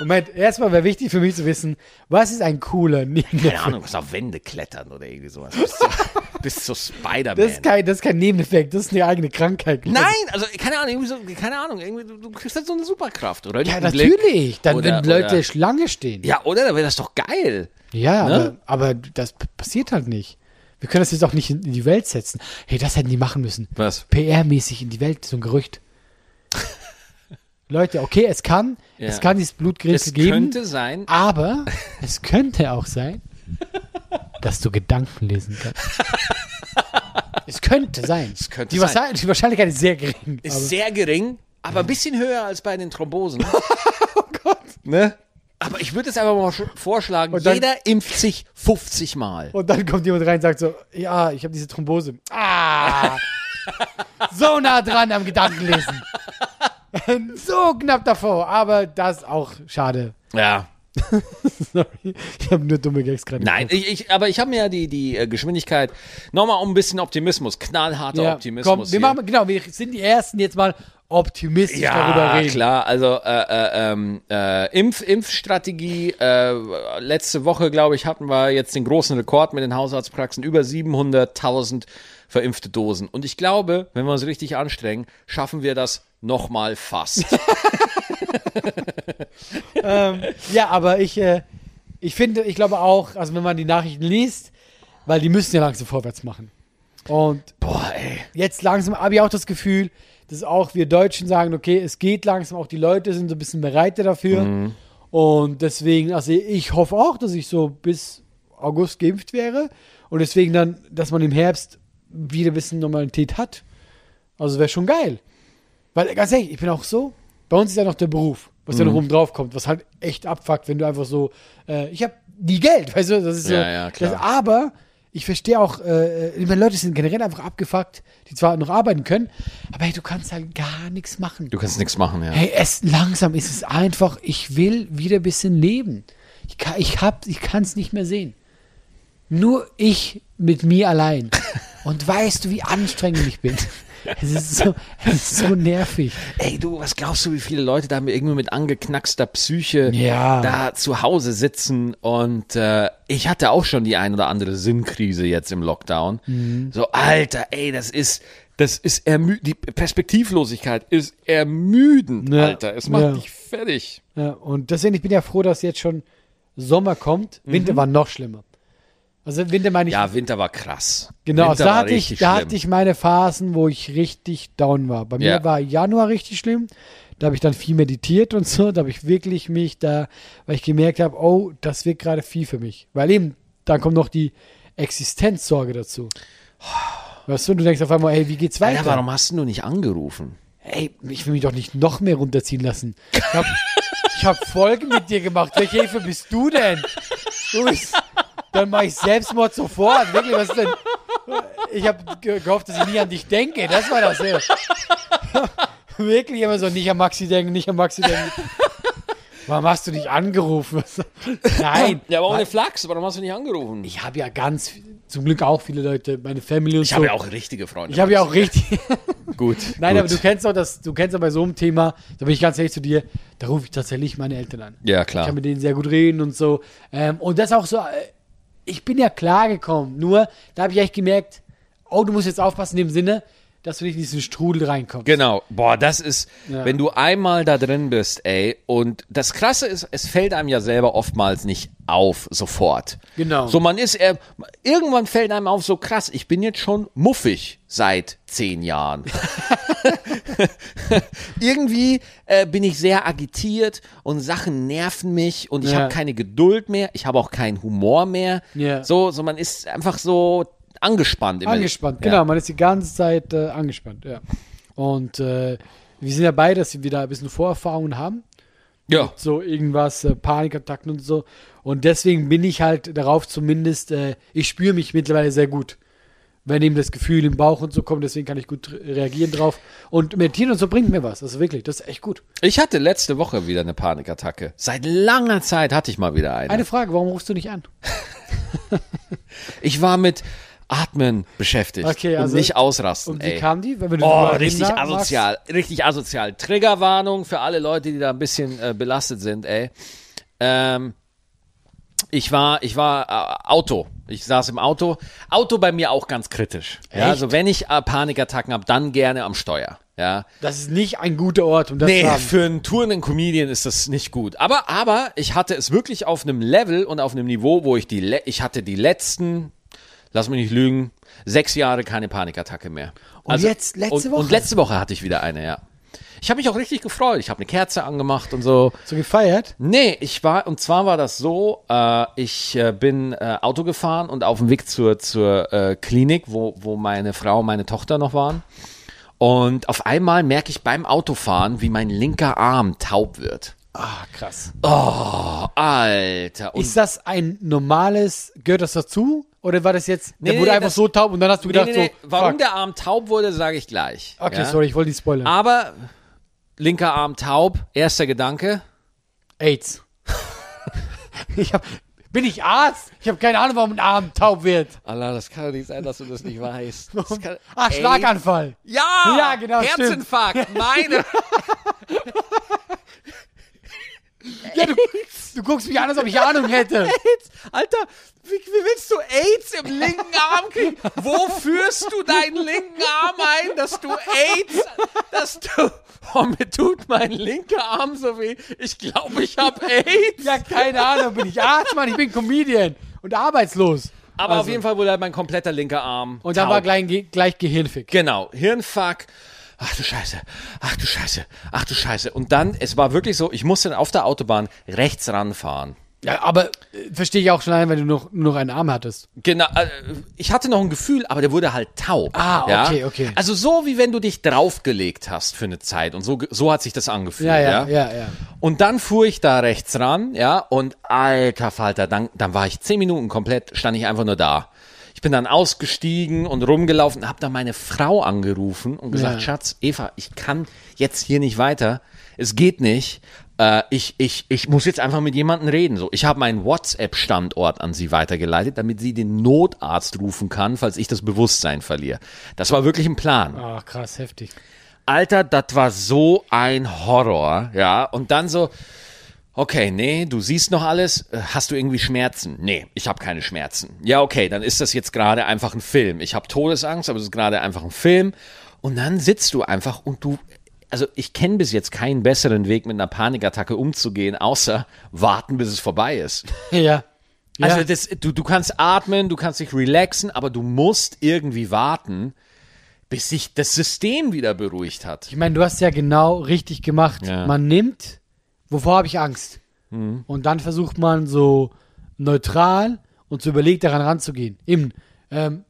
Moment, erstmal wäre wichtig für mich zu wissen, was ist ein cooler
keine
Nebeneffekt?
Ahnung, was auf Wände klettern oder irgendwie sowas. Bis zu, <laughs> bis zu Spider-Man.
Das ist, kein, das ist kein Nebeneffekt, das ist eine eigene Krankheit.
Nein, also keine Ahnung, irgendwie so, keine Ahnung, irgendwie, du, du kriegst halt so eine Superkraft, oder?
Ja, natürlich. Dann,
Oder-
wenn Leute
oder-
Schlange stehen.
Ja, oder? Da wäre das doch geil.
Ja,
Ne?
aber, aber das passiert halt nicht. Wir können das jetzt auch nicht in, in die Welt setzen. Hey, das hätten die machen müssen.
Was?
PR-mäßig in die Welt, so ein Gerücht. Leute, okay, es kann,
Ja.
es kann dieses Blutgerinnel
Es
geben,
könnte sein,
aber es könnte auch sein, dass du Gedanken lesen kannst. es könnte sein.
Es könnte
die,
sein.
Wahrscheinlichkeit, die Wahrscheinlichkeit ist sehr gering.
ist sehr gering, aber ein bisschen höher als bei den Thrombosen. <laughs> oh Gott. Ne? Aber ich würde es einfach mal sch- vorschlagen,
dann-
jeder impft sich 50 Mal.
Und dann kommt jemand rein und sagt so, ja, ich habe diese Thrombose. Ah, <laughs> so nah dran am Gedankenlesen. <laughs> so knapp davor, aber das auch schade.
Ja. <laughs>
Sorry, ich habe nur dumme Gags gerade.
Nein, ich, ich, aber ich habe mir ja die, die äh, Geschwindigkeit, nochmal um ein bisschen Optimismus, knallharter
ja,
Optimismus.
komm, wir machen, genau, wir sind die Ersten, jetzt mal optimistisch darüber
Ja,
reden.
klar. Also äh, äh, ähm, äh, Impf, Impfstrategie. Äh, letzte Woche, glaube ich, hatten wir jetzt den großen Rekord mit den Hausarztpraxen. Über 700.000 verimpfte Dosen. Und ich glaube, wenn wir uns richtig anstrengen, schaffen wir das nochmal fast. <laughs>
ähm, ja, aber ich, äh, ich finde, ich glaube auch, also wenn man die Nachrichten liest, weil die müssen ja langsam vorwärts machen. Und
Boah, ey.
jetzt langsam habe ich auch das Gefühl, dass auch wir Deutschen sagen, okay, es geht langsam, auch die Leute sind so ein bisschen bereiter dafür. Und deswegen, also ich hoffe auch, dass ich so bis August geimpft wäre. Und deswegen dann, dass man im Herbst wieder ein bisschen Normalität hat. Also wäre schon geil. Weil, ganz ehrlich, ich bin auch so, bei uns ist ja noch der Beruf, was ja noch oben drauf kommt, was halt echt abfuckt, wenn du einfach so, äh, ich habe nie Geld, <laughs> weißt du, das ist so.
Ja, ja, klar.
Das, aber ich verstehe auch, äh, ich meine, Leute sind generell einfach abgefuckt, die zwar noch arbeiten können, aber hey, du kannst halt gar nichts machen.
Du kannst nichts machen, ja.
Hey, es, langsam ist es einfach, ich will wieder ein bisschen leben. Ich kann ich hab, ich kann es nicht mehr sehen. Nur ich mit mir allein. <laughs> Und weißt du, wie anstrengend ich bin? Es ist so, <laughs> es ist so nervig.
Ey, du, was glaubst du, wie viele Leute da irgendwie mit angeknackster Psyche
Ja.
da zu Hause sitzen? Und äh, ich hatte auch schon die ein oder andere Sinnkrise jetzt im Lockdown.
Mhm.
So, Alter, ey, das ist, das ist ermüdend. Die Perspektivlosigkeit ist ermüdend,
Ja.
Alter. Es macht
Ja.
dich fertig.
Ja, und deswegen, ich bin ja froh, dass jetzt schon Sommer kommt. Winter war noch schlimmer. Also Winter meine ich,
Ja, Winter war krass.
genau, also da, hatte ich, da
schlimm.
hatte ich meine Phasen, wo ich richtig down war. Bei mir
Ja.
war Januar richtig schlimm. Da habe ich dann viel meditiert und so. Da habe ich wirklich mich da, weil ich gemerkt habe, oh, das wird gerade viel für mich. Weil eben, dann kommt noch die Existenzsorge dazu. Weißt du, du denkst auf einmal, hey, wie geht's weiter?
Alter, warum hast du nicht angerufen?
Ey, ich will mich doch nicht noch mehr runterziehen lassen. Ich hab, ich hab Folgen mit dir gemacht. Welche Hilfe bist du denn? Du bist, dann mache ich Selbstmord sofort. Wirklich, was ist denn? Ich habe gehofft, dass ich nie an dich denke. Das war das. Ja. Wirklich immer so, nicht an Maxi denken, nicht an Maxi denken. Warum hast du nicht angerufen? Nein.
Ja, aber ohne Flachs, warum hast du nicht angerufen?
Ich habe ja ganz, zum Glück auch viele Leute, meine Family und
Ich
so.
habe ja auch richtige Freunde.
ich habe ja auch richtig.
Gut.
Nein,
gut.
aber du kennst doch das, du kennst doch bei so einem Thema, da bin ich ganz ehrlich zu dir, da rufe ich tatsächlich meine Eltern an.
Ja,
Ich
klar.
kann mit denen sehr gut reden und so. Ähm, und das auch so, äh, ich bin ja klar gekommen, nur da habe ich echt gemerkt, oh, du musst jetzt aufpassen in dem Sinne, dass du nicht in diesen Strudel reinkommst.
Genau. Boah, das ist,
Ja.
wenn du einmal da drin bist, ey. Und das Krasse ist, es fällt einem ja selber oftmals nicht auf, sofort.
Genau.
So, man ist, äh, irgendwann fällt einem auf, so krass, ich bin jetzt schon muffig seit zehn Jahren. <laughs> <laughs> Irgendwie äh, bin ich sehr agitiert und Sachen nerven mich und ich
Ja.
habe keine Geduld mehr, ich habe auch keinen Humor mehr.
Ja.
So, so man ist einfach so angespannt. Immer.
Angespannt,
Ja.
genau, man ist die ganze Zeit äh, angespannt, ja. Und äh, wir sind ja beide, dass wir da ein bisschen Vorerfahrungen haben.
Ja.
so irgendwas, äh, Panikattacken und so. Und deswegen bin ich halt darauf zumindest, äh, ich spüre mich mittlerweile sehr gut. Wenn eben das Gefühl im Bauch und so kommt, deswegen kann ich gut re- reagieren drauf. Und meditieren und so bringt mir was. Also wirklich, das ist echt gut.
Ich hatte letzte Woche wieder eine Panikattacke. Seit langer Zeit hatte ich mal wieder eine.
Eine Frage, warum rufst du nicht an? <laughs>
Ich war mit Atmen beschäftigt
Okay, also-
und nicht ausrasten.
Und wie
ey.
kam die?
Oh, richtig
magst?
asozial, richtig asozial. Triggerwarnung für alle Leute, die da ein bisschen äh, belastet sind, ey. Ähm, ich war, ich war äh, Auto. Ich saß im Auto. Auto bei mir auch ganz kritisch. Ja, also wenn ich äh, Panikattacken habe, dann gerne am Steuer. Ja.
Das ist nicht ein guter Ort, um das
Nee,
zu haben.
für einen tourenden Comedian ist das nicht gut. Aber, aber ich hatte es wirklich auf einem Level und auf einem Niveau, wo ich die, ich hatte die letzten, lass mich nicht lügen, sechs Jahre keine Panikattacke mehr.
Und jetzt, letzte
und,
Woche?
Und letzte Woche hatte ich wieder eine, ja. Ich habe mich auch richtig gefreut. Ich habe eine Kerze angemacht und so.
So gefeiert?
Nee, ich war, und zwar war das so, äh, ich äh, bin äh, Auto gefahren und auf dem Weg zur, zur äh, Klinik, wo, wo meine Frau und meine Tochter noch waren. Und auf einmal merke ich beim Autofahren, wie mein linker Arm taub wird.
Ah, krass.
Oh, Alter. Und
Ist das ein normales, gehört das dazu? Oder war das jetzt,
Nee,
der wurde
nee,
einfach so taub und dann hast du
nee,
gedacht
nee, nee.
so,
warum
fuck.
der Arm taub wurde, sage ich gleich.
Okay,
ja?
sorry, ich wollte nicht spoilern.
Aber linker Arm taub, erster Gedanke.
AIDS. <laughs> ich hab, bin ich Arzt? Ich habe keine Ahnung, warum ein Arm taub wird.
Allah, das kann doch nicht sein, dass du das nicht weißt. <laughs> Das kann,
Ah,
Ey.
Schlaganfall.
Ja,
Ja, genau, stimmt.
Herzinfarkt, meine. <laughs>
Ja, du, du guckst mich an, als ob ich Ahnung hätte. <laughs>
AIDS. Alter, wie, wie willst du AIDS im linken Arm kriegen? Wo führst du deinen linken Arm ein, dass du AIDS, dass du, oh, mir tut mein linker Arm so weh. Ich glaube, ich habe AIDS.
Ja, keine Ahnung, bin ich Arzt, Mann, ich bin Comedian und arbeitslos.
Aber auf
Also.
jeden Fall wurde halt mein kompletter linker Arm
Und dann
taub.
war gleich, gleich Gehirnfick.
Genau, Hirnfuck. Ach du Scheiße, ach du Scheiße, ach du Scheiße. Und dann, es war wirklich so, ich musste auf der Autobahn rechts ranfahren.
Ja, aber äh, verstehe ich auch schon allein, wenn du noch, nur noch einen Arm hattest.
Genau, äh, ich hatte noch ein Gefühl, aber der wurde halt taub.
Ah,
ja?
okay, okay.
Also so wie wenn du dich draufgelegt hast für eine Zeit und so, so hat sich das angefühlt.
Ja, ja, ja, ja.
Und dann fuhr ich da rechts ran, ja, und alter Falter, dann, dann war ich zehn Minuten komplett, stand ich einfach nur da. Ich bin dann ausgestiegen und rumgelaufen, habe dann meine Frau angerufen und gesagt,
Ja.
Schatz, Eva, ich kann jetzt hier nicht weiter. Es geht nicht. Äh, ich, ich, ich muss jetzt einfach mit jemandem reden. So, ich habe meinen WhatsApp-Standort an sie weitergeleitet, damit sie den Notarzt rufen kann, falls ich das Bewusstsein verliere. Das war wirklich ein Plan.
Ach, krass, heftig.
Alter, das war so ein Horror, ja. Und dann so, okay, nee, du siehst noch alles. Äh, Hast du irgendwie Schmerzen? Nee, ich habe keine Schmerzen. Ja, okay, dann ist das jetzt gerade einfach ein Film. Ich habe Todesangst, aber es ist gerade einfach ein Film. Und dann sitzt du einfach und du, also ich kenne bis jetzt keinen besseren Weg, mit einer Panikattacke umzugehen, außer warten, bis es vorbei ist. <laughs>
Ja.
Also
ja.
das, du, du kannst atmen, du kannst dich relaxen, aber du musst irgendwie warten, bis sich das System wieder beruhigt hat.
Ich meine, du hast ja genau richtig gemacht.
Ja.
Man nimmt, wovor habe ich Angst? Und dann versucht man so neutral und so überlegt daran ranzugehen. Eben, ähm,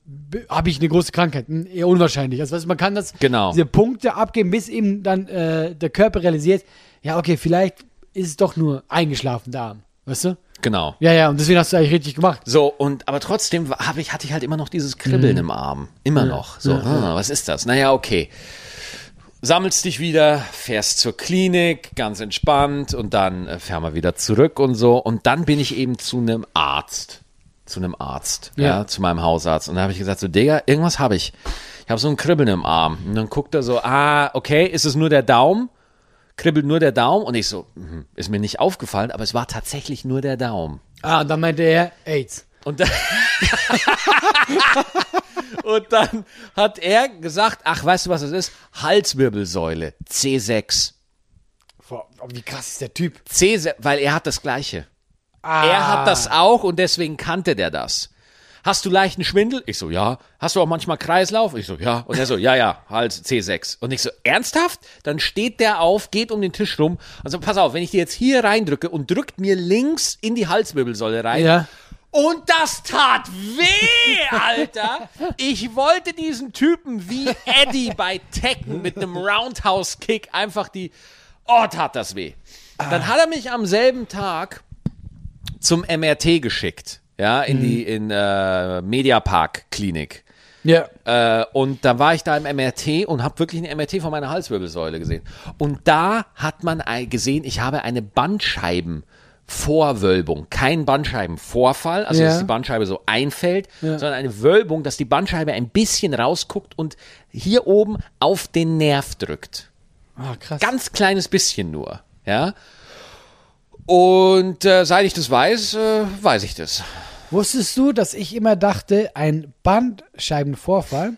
habe ich eine große Krankheit? Hm, Eher unwahrscheinlich. Also weißt, man kann das,
Genau.
diese Punkte abgeben, bis eben dann äh, der Körper realisiert, ja, okay, vielleicht ist es doch nur eingeschlafen, der Arm. Weißt du?
Genau.
Ja, ja, und deswegen hast du eigentlich richtig gemacht.
So, und aber trotzdem hab ich, hatte ich halt immer noch dieses Kribbeln
Mhm.
im Arm. Immer noch. So, ah, was ist das? Naja, okay. Sammelst dich wieder, fährst zur Klinik, ganz entspannt und dann äh, fahren wir wieder zurück und so. Und dann bin ich eben zu einem Arzt. Zu einem Arzt, ja,
Ja.
zu meinem Hausarzt. Und da habe ich gesagt, so, Digga, irgendwas habe ich. Ich habe so ein Kribbeln im Arm. Und dann guckt er so, ah, okay, ist es nur der Daumen? Kribbelt nur der Daumen? Und ich so, mhm, ist mir nicht aufgefallen, aber es war tatsächlich nur der Daumen.
Ah, und dann meinte er, AIDS.
Und dann, <laughs> und dann hat er gesagt, ach, weißt du, was es ist? Halswirbelsäule, C6.
Boah, wie krass ist der Typ?
C6, weil er hat das Gleiche.
Ah.
Er hat das auch und deswegen kannte der das. Hast du leichten Schwindel? Ich so, ja. Hast du auch manchmal Kreislauf? Ich so, ja. Und er so, ja, ja, Hals C6. Und ich so, ernsthaft? Dann steht der auf, geht um den Tisch rum und so, pass auf, wenn ich dir jetzt hier reindrücke und drückt mir links in die Halswirbelsäule rein,
Ja.
Und das tat weh, Alter. Ich wollte diesen Typen wie Eddie bei Tekken mit einem Roundhouse-Kick einfach die. Oh, tat das weh. Dann hat er mich am selben Tag zum MRT geschickt. Ja, in die in äh, Mediapark-Klinik.
Ja.
Äh, und da war ich da im MRT und habe wirklich ein MRT von meiner Halswirbelsäule gesehen. Und da hat man gesehen, ich habe eine Bandscheibenvorwölbung, kein Bandscheibenvorfall, also
Ja.
dass die Bandscheibe so einfällt, sondern eine Wölbung, dass die Bandscheibe ein bisschen rausguckt und hier oben auf den Nerv drückt.
Ah, krass.
Ganz kleines bisschen nur, ja. Und äh, seit ich das weiß, äh, weiß ich das.
Wusstest du, dass ich immer dachte, ein Bandscheibenvorfall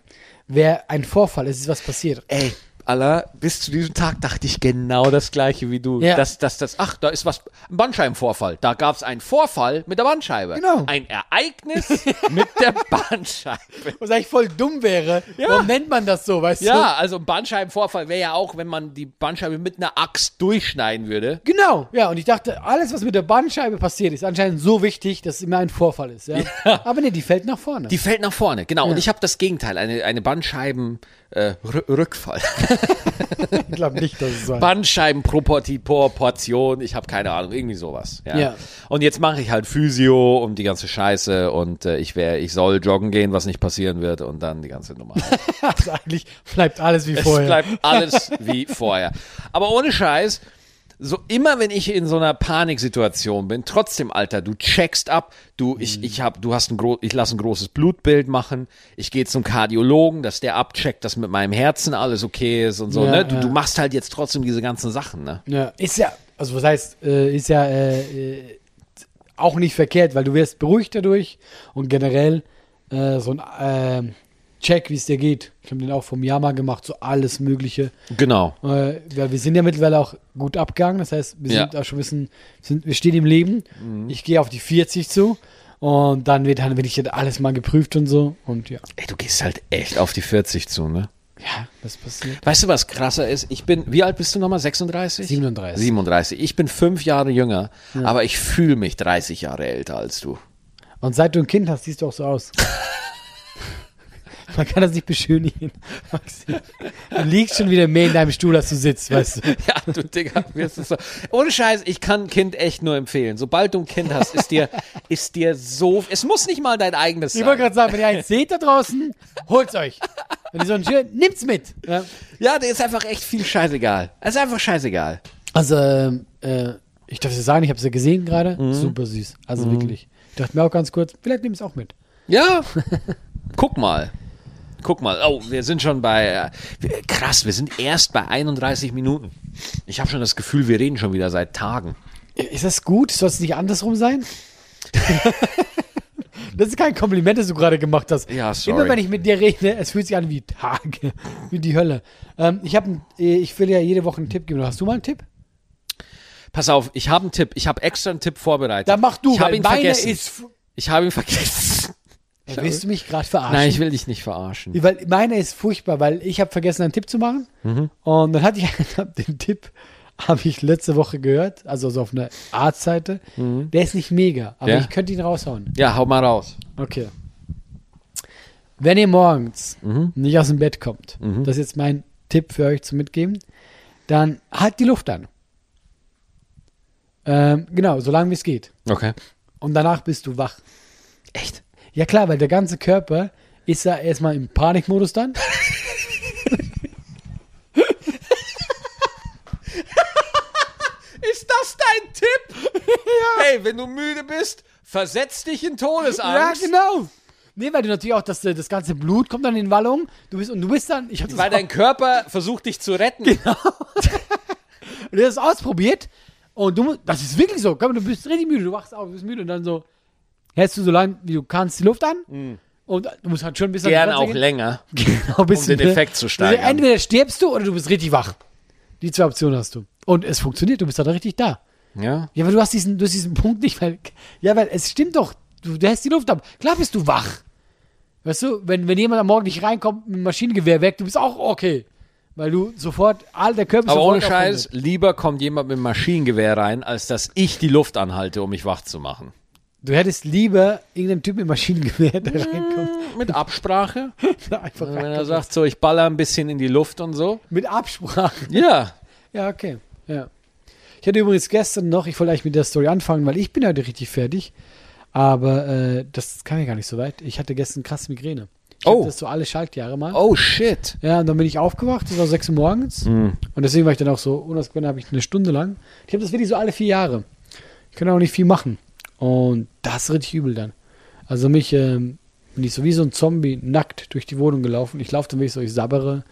wäre ein Vorfall, es ist was passiert?
Ey, Allah, bis zu diesem Tag dachte ich genau das gleiche wie du.
Ja.
Dass, dass, das, ach, da ist was, ein Bandscheibenvorfall. Da gab es einen Vorfall mit der Bandscheibe.
Genau.
Ein Ereignis <laughs> mit der Bandscheibe.
Was eigentlich voll dumm wäre.
Ja.
Warum nennt man das so, weißt du?
Ja, also ein Bandscheibenvorfall wäre ja auch, wenn man die Bandscheibe mit einer Axt durchschneiden würde.
Genau, ja, und ich dachte, alles, was mit der Bandscheibe passiert, ist anscheinend so wichtig, dass es immer ein Vorfall ist. Ja? Aber nee, die fällt nach vorne.
Die fällt nach vorne, genau. Und ich habe das Gegenteil, eine, eine Bandscheiben-Rückfall. <laughs>
ich glaube nicht, dass es so
Bandscheibenproportion, ich habe keine Ahnung, irgendwie sowas. Ja.
Ja.
Und jetzt mache ich halt Physio und die ganze Scheiße und äh, ich wär, ich soll joggen gehen, was nicht passieren wird und dann die ganze Nummer. <laughs>
also eigentlich bleibt alles wie
es
vorher.
bleibt alles <laughs> wie vorher. Aber ohne Scheiß, so immer wenn ich in so einer Paniksituation bin, trotzdem, Alter, du checkst ab, du, ich,
Mhm.
ich hab, du hast ein gro ich lasse ein großes Blutbild machen, ich gehe zum Kardiologen, dass der abcheckt, dass mit meinem Herzen alles okay ist und so,
Ja,
ne? Du,
ja.
du machst halt jetzt trotzdem diese ganzen Sachen, ne?
Ja, ist ja, also was heißt, äh, ist ja äh, äh, auch nicht verkehrt, weil du wirst beruhigt dadurch und generell äh, so ein äh, Check, wie es dir geht. Ich habe den auch vom mal gemacht, so alles Mögliche.
Genau.
Äh, weil wir sind ja mittlerweile auch gut abgegangen, das heißt, wir
Ja.
sind auch schon ein bisschen, sind, wir stehen im Leben. Ich gehe auf die 40 zu und dann wird dann wirklich alles mal geprüft und so und ja.
Ey, du gehst halt echt auf die 40 zu, ne?
Ja, das passiert.
Weißt du, was krasser ist? Ich bin, wie alt bist du nochmal? 36?
37.
37. Ich bin fünf Jahre jünger, aber ich fühle mich 30 Jahre älter als du.
Und seit du ein Kind hast, siehst du auch so aus. <laughs> <laughs> Man kann das nicht beschönigen. <laughs> Maxi. Du liegst schon wieder mehr in deinem Stuhl, als du sitzt, weißt du. <laughs>
Ja, du Digga, wirst du so. Ohne Scheiß, ich kann ein Kind echt nur empfehlen. Sobald du ein Kind hast, ist dir, ist dir so, es muss nicht mal dein eigenes
Ich wollte
sein.
gerade sagen, wenn ihr eins seht da draußen, holt's euch. Wenn ihr so ein schön, nimmt's mit. Ja.
Ja, der ist einfach echt viel scheißegal. Es ist einfach scheißegal.
Also, ähm, äh, ich darf es sagen, ich habe es ja gesehen gerade. Super süß. Also wirklich. Ich dachte mir auch ganz kurz, vielleicht nimm es auch mit.
Ja, guck mal. Guck mal, oh, wir sind schon bei, äh, krass, wir sind erst bei 31 Minuten. Ich habe schon das Gefühl, wir reden schon wieder seit Tagen.
Ist das gut? Soll es nicht andersrum sein? <laughs> das ist kein Kompliment, das du gerade gemacht hast.
Ja, sorry.
Immer wenn ich mit dir rede, es fühlt sich an wie Tage, <laughs> wie die Hölle. Ähm, ich, hab, äh, ich will ja jede Woche einen Tipp geben. Hast du mal einen Tipp?
Pass auf, ich habe einen Tipp. Ich habe extra einen Tipp vorbereitet.
Dann mach du,
Ich habe ihn vergessen. ich habe ihn vergessen.
Äh, Willst du mich gerade verarschen?
Nein, ich will dich nicht verarschen.
Weil meine ist furchtbar, weil ich habe vergessen, einen Tipp zu machen.
Mhm.
Und dann hatte ich <laughs> den Tipp, habe ich letzte Woche gehört, also so auf einer Arztseite. Der ist nicht mega, aber
Mhm. Ja?
ich könnte ihn raushauen.
Ja, hau mal raus.
Okay. Wenn ihr morgens
Mhm.
nicht aus dem Bett kommt, das ist jetzt mein Tipp für euch zum Mitgeben, dann halt die Luft an. Ähm, genau, solange wie es geht.
Okay.
Und danach bist du wach.
Echt?
Ja klar, weil der ganze Körper ist ja erstmal im Panikmodus dann.
Ist das dein Tipp? ja. Hey, wenn du müde bist, versetz dich in Todesangst.
Ja, genau. Nee, weil du natürlich auch, das, das ganze Blut kommt dann in Wallung. Du bist, und du bist dann, ich das,
Weil dein Körper versucht, dich zu retten.
Genau. <laughs> du hast das ausprobiert und du, das ist wirklich so. Komm, du bist richtig müde, du wachst auf, du bist müde und dann so, hältst du so lange, wie du kannst, die Luft an und du musst halt schon ein bisschen
Gern
an die
auch
Grenze
länger.
gehen. <laughs> Genau, ein bisschen,
um den? Effekt zu
Also
steigern.
entweder stirbst du oder du bist richtig wach. Die zwei Optionen hast du. Und es funktioniert, du bist dann richtig da.
Ja.
Ja, aber du hast diesen, du hast diesen Punkt nicht, weil, ja, weil es stimmt doch, du, du hältst die Luft ab. Klar bist du wach. Weißt du, wenn, wenn jemand am Morgen nicht reinkommt mit dem Maschinengewehr weg, du bist auch okay. Weil du sofort, all der Körper ist
Aber ohne Scheiß,
Hunde.
lieber kommt jemand mit dem Maschinengewehr rein, als dass ich die Luft anhalte, um mich wach zu machen.
Du hättest lieber irgendeinen Typ mit Maschinengewehr, der reinkommt.
Mit Absprache. <laughs>
Einfach
Wenn er sagt, so, ich baller ein bisschen in die Luft und so.
Mit Absprache.
Ja. <laughs>
Ja, okay. Ja. Ich hatte übrigens gestern noch, ich wollte eigentlich mit der Story anfangen, weil ich bin heute richtig fertig. Aber äh, das kann ja gar nicht so weit. Ich hatte gestern krasse Migräne. Ich
Oh.
das so alle Schaltjahre mal.
Oh, shit.
Ja, und dann bin ich aufgewacht, das war 6 Uhr morgens. Und deswegen war ich dann auch so unausgewogen, habe ich eine Stunde lang. Ich habe das wirklich so alle vier Jahre. Ich kann auch nicht viel machen. Und das ist richtig übel dann. Also mich ähm, bin ich so wie so ein Zombie nackt durch die Wohnung gelaufen. Ich laufe dann wirklich so, ich sabbere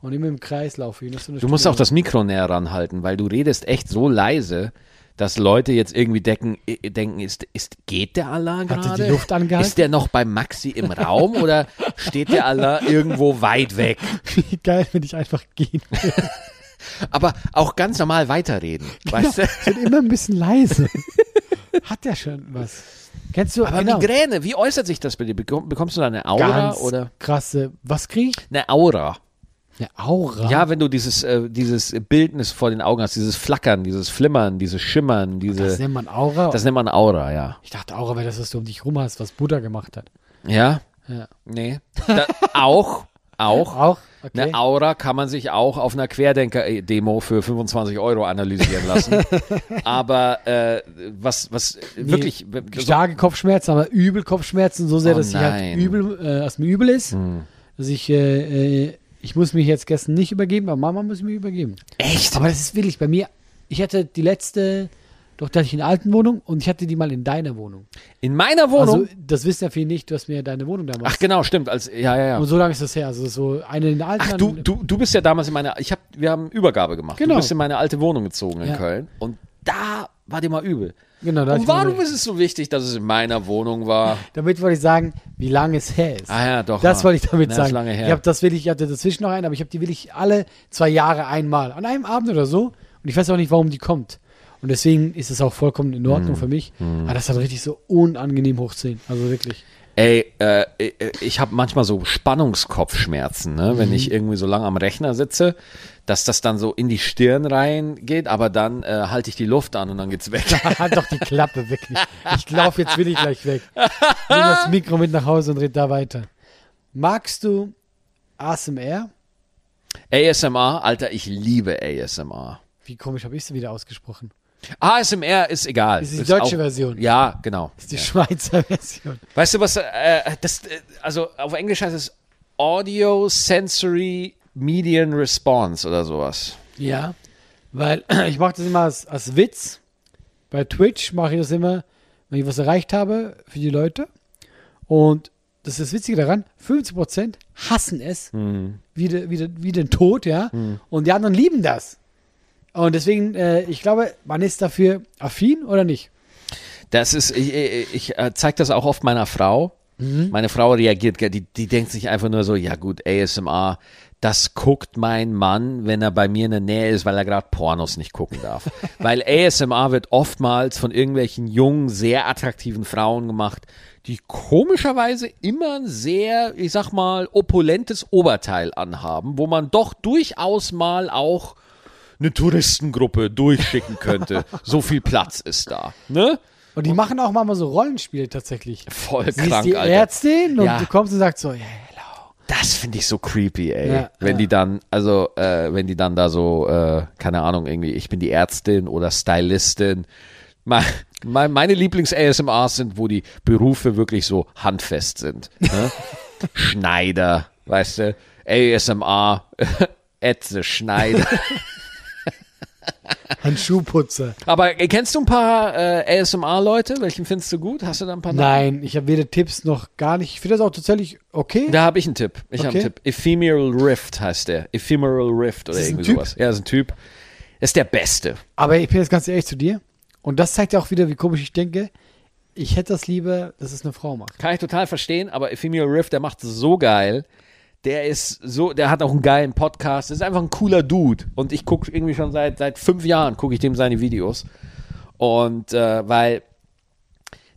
und immer im Kreis laufe ich. So
Du musst auch das Mikro näher ranhalten, weil du redest echt so leise, dass Leute jetzt irgendwie denken, äh, denken ist, ist, geht der
Hat er
gerade?
die Luft angehalten?
Ist der noch bei Maxi im Raum oder steht der Allah irgendwo weit weg? <laughs>
Wie geil, wenn ich einfach gehen würde. <laughs>
Aber auch ganz normal weiterreden, weißt du?
Ich bin immer ein bisschen leise. <laughs> Hat der schon was? Kennst du,
Aber
genau,
Migräne, wie äußert sich das bei dir? Bekomm- Bekommst du da eine Aura
ganz
oder?
krasse, was krieg ich?
Eine Aura.
Eine Aura?
Ja, wenn du dieses, äh, dieses Bildnis vor den Augen hast, dieses Flackern, dieses Flimmern, dieses Schimmern, diese.
das nennt man Aura.
Das nennt man Aura, ja.
ich dachte Aura wäre das, was du um dich rum hast, was Buddha gemacht hat.
Ja?
Ja.
Nee. Da, <laughs> auch, auch.
Auch? Okay.
Eine Aura kann man sich auch auf einer Querdenker-Demo für 25 Euro analysieren lassen. <laughs> Aber äh, was, was wirklich. so-
Starke Kopfschmerzen, aber übel Kopfschmerzen, so sehr,
Oh
dass ich halt.
Hm.
übel, äh, dass mir übel ist. Dass ich, äh, äh, ich muss mich jetzt gestern nicht übergeben, aber Mama muss mich übergeben.
Echt?
Aber das ist wirklich bei mir. Ich hatte die letzte, doch da hatte ich in der alten Wohnung und ich hatte die mal in deiner Wohnung.
In meiner Wohnung?
Also das wissen ja viele nicht, du hast mir deine Wohnung damals.
Ach genau, stimmt. Als, ja, ja, ja.
Und so lange ist das her. Also so eine in der alten.
Ach, du, du, du bist ja damals in meiner, ich hab, wir haben Übergabe gemacht.
Genau.
Du bist in meine alte Wohnung gezogen in
Ja.
Köln und da war dir mal übel.
Genau, da
Und warum ist es so wichtig, dass es in meiner Wohnung war?
Damit wollte ich sagen, wie lange es her ist.
Ah ja, doch.
Das
ja.
wollte ich damit
Na,
sagen.
Ist lange her.
Ich habe das will ich hatte dazwischen noch einen, aber ich habe die will ich alle zwei Jahre einmal an einem Abend oder so. Und ich weiß auch nicht, warum die kommt. Und deswegen ist es auch vollkommen in. Ordnung für mich. Aber das hat richtig so unangenehm hochziehen. Also wirklich.
Ey, äh, äh, ich habe manchmal so Spannungskopfschmerzen, ne?
Mhm.
wenn ich irgendwie so lange am Rechner sitze, dass das dann so in die Stirn reingeht, aber dann äh, halte ich die Luft an und dann geht's weg. <laughs>
Halt doch die Klappe wirklich. Ich laufe jetzt will ich gleich weg. Nimm das Mikro mit nach Hause und red da weiter. Magst du ASMR?
ASMR, Alter, ich liebe ASMR.
Wie komisch habe ich es wieder ausgesprochen?
ASMR ist egal.
Das ist die deutsche
auch,
Version.
Ja, genau.
Das ist die Schweizer Version.
Weißt du was, äh, das, äh, also auf Englisch heißt es Audio Sensory Median Response oder sowas.
Ja, weil <clears throat> ich mache das immer als, als Witz. Bei Twitch mache ich das immer, wenn ich was erreicht habe für die Leute. Und das ist das Witzige daran, 50% hassen es wie, de, wie, de, wie den Tod, ja. Und die anderen lieben das. Und deswegen, äh, ich glaube, man ist dafür affin oder nicht.
Das ist, ich, ich, ich äh, zeige das auch oft meiner Frau. Meine Frau reagiert, die, die denkt sich einfach nur so, ja gut, ASMR, das guckt mein Mann, wenn er bei mir in der Nähe ist, weil er gerade Pornos nicht gucken darf. <laughs> weil ASMR wird oftmals von irgendwelchen jungen, sehr attraktiven Frauen gemacht, die komischerweise immer ein sehr, ich sag mal, opulentes Oberteil anhaben, wo man doch durchaus mal auch eine Touristengruppe durchschicken könnte. so viel Platz ist da. Ne?
Und die machen auch manchmal so Rollenspiele tatsächlich.
Voll
Sie ist
krank,
die
Alter.
Ärztin und
Ja.
du kommst und sagst so, ja, hello.
Das finde ich so creepy, ey.
Ja,
wenn
ja.
die dann, also, äh, wenn die dann da so, äh, keine Ahnung, irgendwie, ich bin die Ärztin oder Stylistin. Me- Meine Lieblings-ASMRs sind, wo die Berufe wirklich so handfest sind. Ne? <laughs> Schneider, weißt du? ASMR, <laughs> Ätze, Schneider. <laughs>
Ein Schuhputzer.
Aber äh, kennst du ein paar äh, ASMR-Leute? Welchen findest du gut? Hast du da ein paar?
Nein, ich habe weder Tipps noch gar nicht. Ich finde das auch tatsächlich okay.
Da habe ich einen Tipp. Ich habe
Okay.
einen Tipp. Ephemeral Rift heißt der. Ephemeral Rift oder irgendwie sowas. Ja, ist ein Typ. Ist der Beste.
Aber ich bin jetzt ganz ehrlich zu dir. Und das zeigt ja auch wieder, wie komisch ich denke. Ich hätte das lieber, dass es eine Frau macht.
Kann ich total verstehen, aber Ephemeral Rift, der macht es so geil. Der ist so, der hat auch einen geilen Podcast. Das ist einfach ein cooler Dude. Und ich gucke irgendwie schon seit, seit fünf Jahren, gucke ich dem seine Videos. Und äh, weil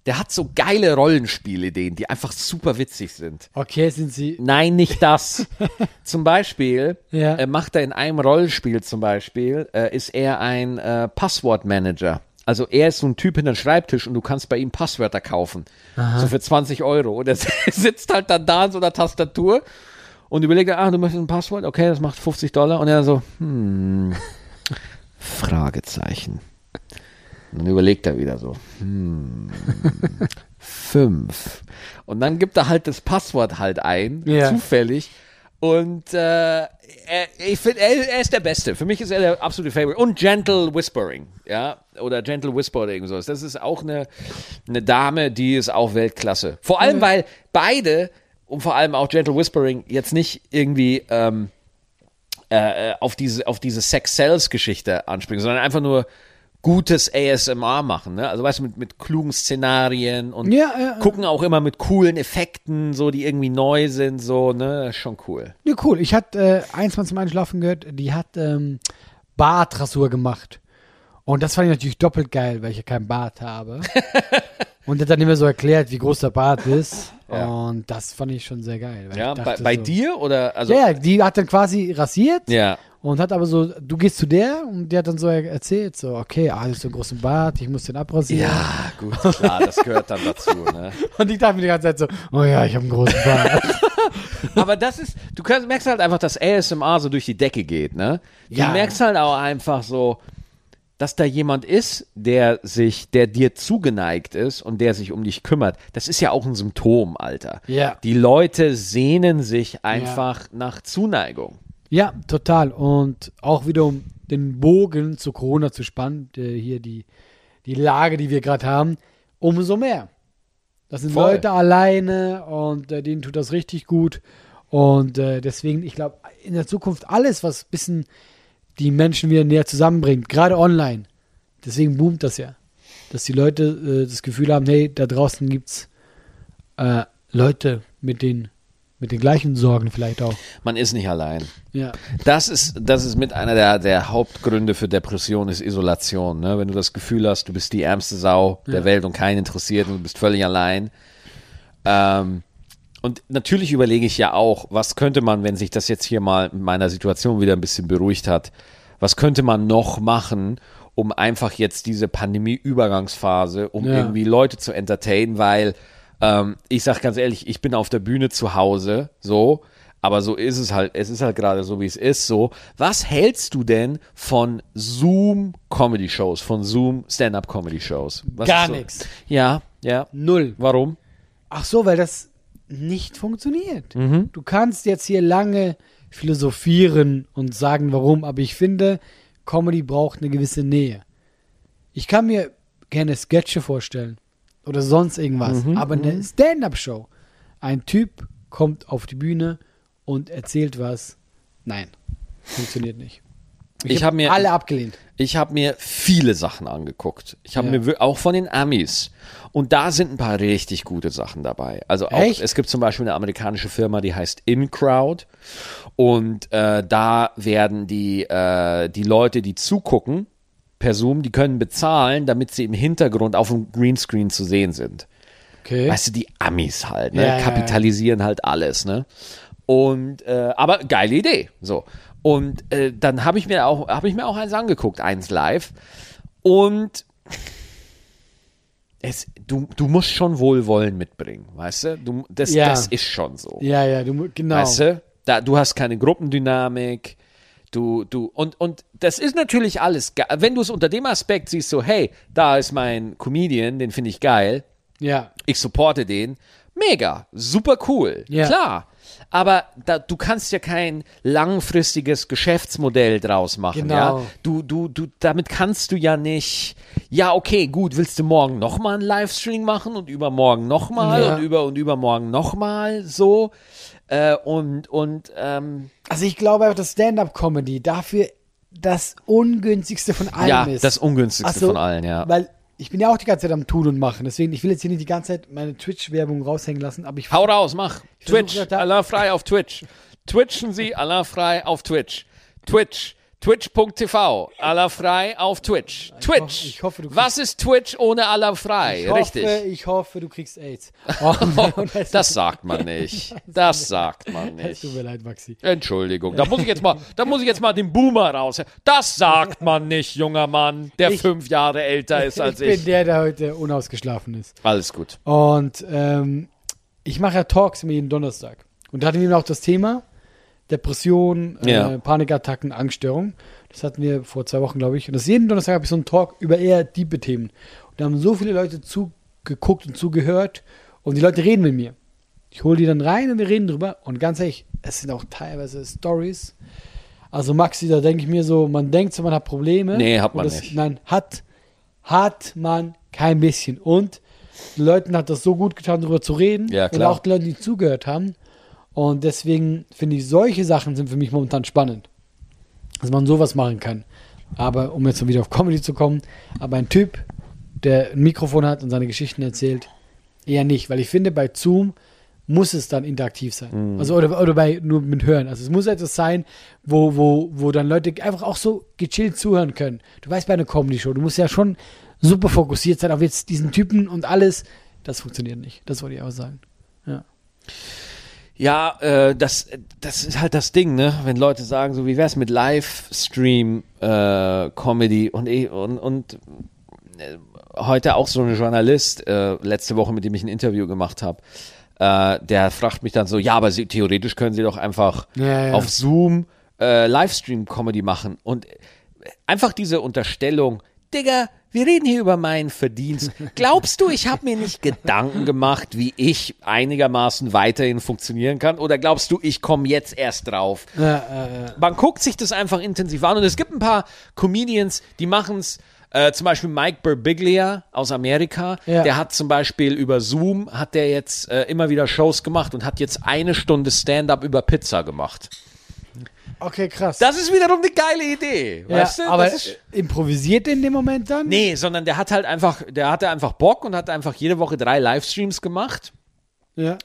der hat so geile Rollenspielideen, die einfach super witzig sind.
Okay, sind sie.
Nein, nicht das. <laughs> zum Beispiel
Ja.
äh, macht er in einem Rollenspiel zum Beispiel, äh, ist er ein äh, Passwortmanager. Also er ist so ein Typ hinter Schreibtisch und du kannst bei ihm Passwörter kaufen. So für 20 Euro. Und er <laughs> sitzt halt dann da an so einer Tastatur und überlegt, ah, du möchtest ein Passwort? Okay, das macht 50 Dollar. Und er so, hm, Fragezeichen. Und dann überlegt er wieder so, hm, fünf. Und dann gibt er halt das Passwort halt ein,
Ja.
zufällig. Und äh, er, ich finde, er, er ist der Beste. Für mich ist er der absolute Favorite. Und Gentle Whispering, ja, oder Gentle Whisper oder irgend sowas. Das ist auch eine, eine Dame, die ist auch Weltklasse. Vor allem, weil beide und vor allem auch Gentle Whispering jetzt nicht irgendwie ähm, äh, auf diese, auf diese Sex-Sells-Geschichte anspringen, sondern einfach nur gutes ASMR machen, ne? Also weißt du, mit, mit klugen Szenarien und
Ja, ja, ja.
gucken auch immer mit coolen Effekten, so die irgendwie neu sind, so, ne? Schon cool.
Ja, cool. Ich hatte äh, eins mal zum Einschlafen gehört, die hat ähm, Bartrasur gemacht. Und das fand ich natürlich doppelt geil, weil ich ja keinen Bart habe. <laughs> und hat dann immer so erklärt, wie groß der Bart ist.
Ja.
Und das fand ich schon sehr geil.
Ja, bei, bei
so,
dir oder also
Ja, die hat dann quasi rasiert
ja.
und hat aber so, du gehst zu der und die hat dann so er- erzählt, so, okay, ah, du hast so einen großen Bart, ich muss den abrasieren.
Ja, gut, klar, das gehört dann dazu, ne? <laughs>
Und ich dachte mir die ganze Zeit so, oh ja, ich habe einen großen Bart. <laughs>
Aber das ist, du kannst, merkst halt einfach, dass ASMR so durch die Decke geht, ne? Du
Ja.
merkst halt auch einfach so, dass da jemand ist, der sich, der dir zugeneigt ist und der sich um dich kümmert. Das ist ja auch ein Symptom, Alter.
Ja.
Die Leute sehnen sich einfach nach Zuneigung.
Ja, total. Und auch wieder um den Bogen zu Corona zu spannen, hier die, die Lage, die wir gerade haben, umso mehr. Das sind
Voll.
Leute alleine und äh, denen tut das richtig gut. Und äh, deswegen, ich glaube, in der Zukunft alles, was ein bisschen die Menschen wieder näher zusammenbringt, gerade online. Deswegen boomt das ja. Dass die Leute äh, das Gefühl haben, hey, da draußen gibt es äh, Leute mit den, mit den gleichen Sorgen vielleicht auch.
Man ist nicht allein.
Ja.
Das ist, das ist mit einer der, der Hauptgründe für Depression, ist Isolation. Ne? Wenn du das Gefühl hast, du bist die ärmste Sau der
Ja.
Welt und keinen interessiert und du bist völlig allein. Ähm, und natürlich überlege ich ja auch, was könnte man, wenn sich das jetzt hier mal in meiner Situation wieder ein bisschen beruhigt hat, was könnte man noch machen, um einfach jetzt diese Pandemie-Übergangsphase, um
Ja.
irgendwie Leute zu entertainen, weil ähm, ich sag ganz ehrlich, ich bin auf der Bühne zu Hause, so, aber so ist es halt, es ist halt gerade so, wie es ist, so. Was hältst du denn von Zoom-Comedy-Shows, von Zoom-Stand-Up-Comedy-Shows?
Gar
so-
nichts.
Ja, ja.
Null.
Warum?
Ach so, weil das nicht funktioniert.
Mhm.
Du kannst jetzt hier lange philosophieren und sagen, warum, aber ich finde, Comedy braucht eine gewisse Nähe. Ich kann mir gerne Sketche vorstellen oder sonst irgendwas,
Mhm,
aber eine Stand-up-Show. Ein Typ kommt auf die Bühne und erzählt was. Nein, funktioniert nicht.
Ich hab mir-
alle abgelehnt.
Ich habe mir viele Sachen angeguckt. Ich habe
Ja.
mir auch von den Amis. Und da sind ein paar richtig gute Sachen dabei. Also auch,
Echt?
es gibt zum Beispiel eine amerikanische Firma, die heißt InCrowd. Und äh, da werden die, äh, die Leute, die zugucken, per Zoom, die können bezahlen, damit sie im Hintergrund auf dem Greenscreen zu sehen sind.
Okay.
Weißt du, die Amis halt, ne?
Ja, ja,
Kapitalisieren halt alles, ne? Und äh, aber geile Idee. So. Und äh, dann habe ich mir auch, habe ich mir auch eins angeguckt, eins live. Und es, du, du musst schon Wohlwollen mitbringen, weißt du? du das,
Ja.
das ist schon so.
Ja, ja, du, genau.
Weißt du? Da, du hast keine Gruppendynamik. Du, du, und, und das ist natürlich alles, wenn du es unter dem Aspekt siehst, so, hey, da ist mein Comedian, den finde ich geil,
Ja,
ich supporte den. Mega, super cool,
Ja.
klar. Aber da, du kannst ja kein langfristiges Geschäftsmodell draus machen.
Genau.
Ja? Du, du, du, damit kannst du ja nicht. Ja, okay, gut. Willst du morgen nochmal einen Livestream machen und übermorgen nochmal
Ja.
und über und übermorgen nochmal so? Äh, und und ähm,
Also ich glaube einfach, dass Stand-up-Comedy dafür das ungünstigste von allem
ja,
ist.
das ungünstigste
so,
von allen, ja.
Weil ich bin ja auch die ganze Zeit am Tun und Machen. Deswegen, ich will jetzt hier nicht die ganze Zeit meine Twitch-Werbung raushängen lassen, aber ich
Hau raus, mach. Twitch, Allah frei auf Twitch. Twitchen Sie Allah frei auf Twitch. Twitch. Twitch.tv. Allah frei auf Twitch. Twitch.
hoffe- ich hoffe, du kriegst-
Was ist Twitch ohne Allah frei?
ich hoffe,
Richtig.
ich hoffe, du kriegst AIDS. <laughs> <laughs> Es-
Das sagt man nicht. <laughs> Das sagt man
es tut
nicht.
mir leid, Maxi.
Entschuldigung, da muss ich jetzt mal, da muss ich jetzt mal den Boomer raus. Das sagt man nicht, junger Mann, der
Ich-
fünf Jahre älter ist
Ich
als
bin
ich.
der, der heute unausgeschlafen ist.
Alles gut.
Und ähm, ich mache ja Talks jeden Donnerstag. Und da hatten wir auch das Thema Depression, äh,
Ja.
Panikattacken, Angststörung. Das hatten wir vor zwei Wochen, glaube ich. Und das jeden Donnerstag habe ich so einen Talk über eher tiefe Themen. Und da haben so viele Leute zugeguckt und zugehört. Und die Leute reden mit mir. Ich hole die dann rein und wir reden drüber. Und ganz ehrlich, es sind auch teilweise Stories. Also Maxi, da denke ich mir so, man denkt so, man hat Probleme.
Nee, hat
Und
man
das,
nicht.
Nein, hat, hat man kein bisschen. Und den Leuten hat das so gut getan, darüber zu reden.
Ja,
Und
klar.
auch die Leute, die zugehört haben. Und deswegen finde ich, solche Sachen sind für mich momentan spannend. Dass man sowas machen kann. Aber um jetzt mal wieder auf Comedy zu kommen, aber ein Typ, der ein Mikrofon hat und seine Geschichten erzählt, eher nicht, weil ich finde, bei Zoom muss es dann interaktiv sein. Also oder, oder bei nur mit Hören. Also es muss etwas sein, wo, wo, wo dann Leute einfach auch so gechillt zuhören können. Du weißt bei einer Comedy-Show, du musst ja schon super fokussiert sein auf jetzt diesen Typen und alles. Das funktioniert nicht. Das wollte ich auch sagen. Ja.
Ja, äh, das, das ist halt das Ding, ne? Wenn Leute sagen, so wie wär's mit Livestream äh, Comedy und eh- und, und äh, heute auch so ein Journalist, äh, letzte Woche, mit dem ich ein Interview gemacht habe, äh, der fragt mich dann so, ja, aber sie, theoretisch können sie doch einfach
Ja, ja.
auf Zoom äh, Livestream Comedy machen und einfach diese Unterstellung, Digga, wir reden hier über meinen Verdienst. Glaubst du, ich habe mir nicht Gedanken gemacht, wie ich einigermaßen weiterhin funktionieren kann? Oder glaubst du, ich komme jetzt erst drauf?
Ja, äh,
Man guckt sich das einfach intensiv an und es gibt ein paar Comedians, die machen es. Äh, zum Beispiel Mike Birbiglia aus Amerika,
Ja.
der hat zum Beispiel über Zoom, hat der jetzt äh, immer wieder Shows gemacht und hat jetzt eine Stunde Stand-up über Pizza gemacht.
Okay, krass.
Das ist wiederum eine geile Idee,
ja,
weißt du?
aber
ist,
äh, improvisiert in dem Moment dann?
Nee, sondern der hat halt einfach, der hatte einfach Bock und hat einfach jede Woche drei Livestreams gemacht
Ja.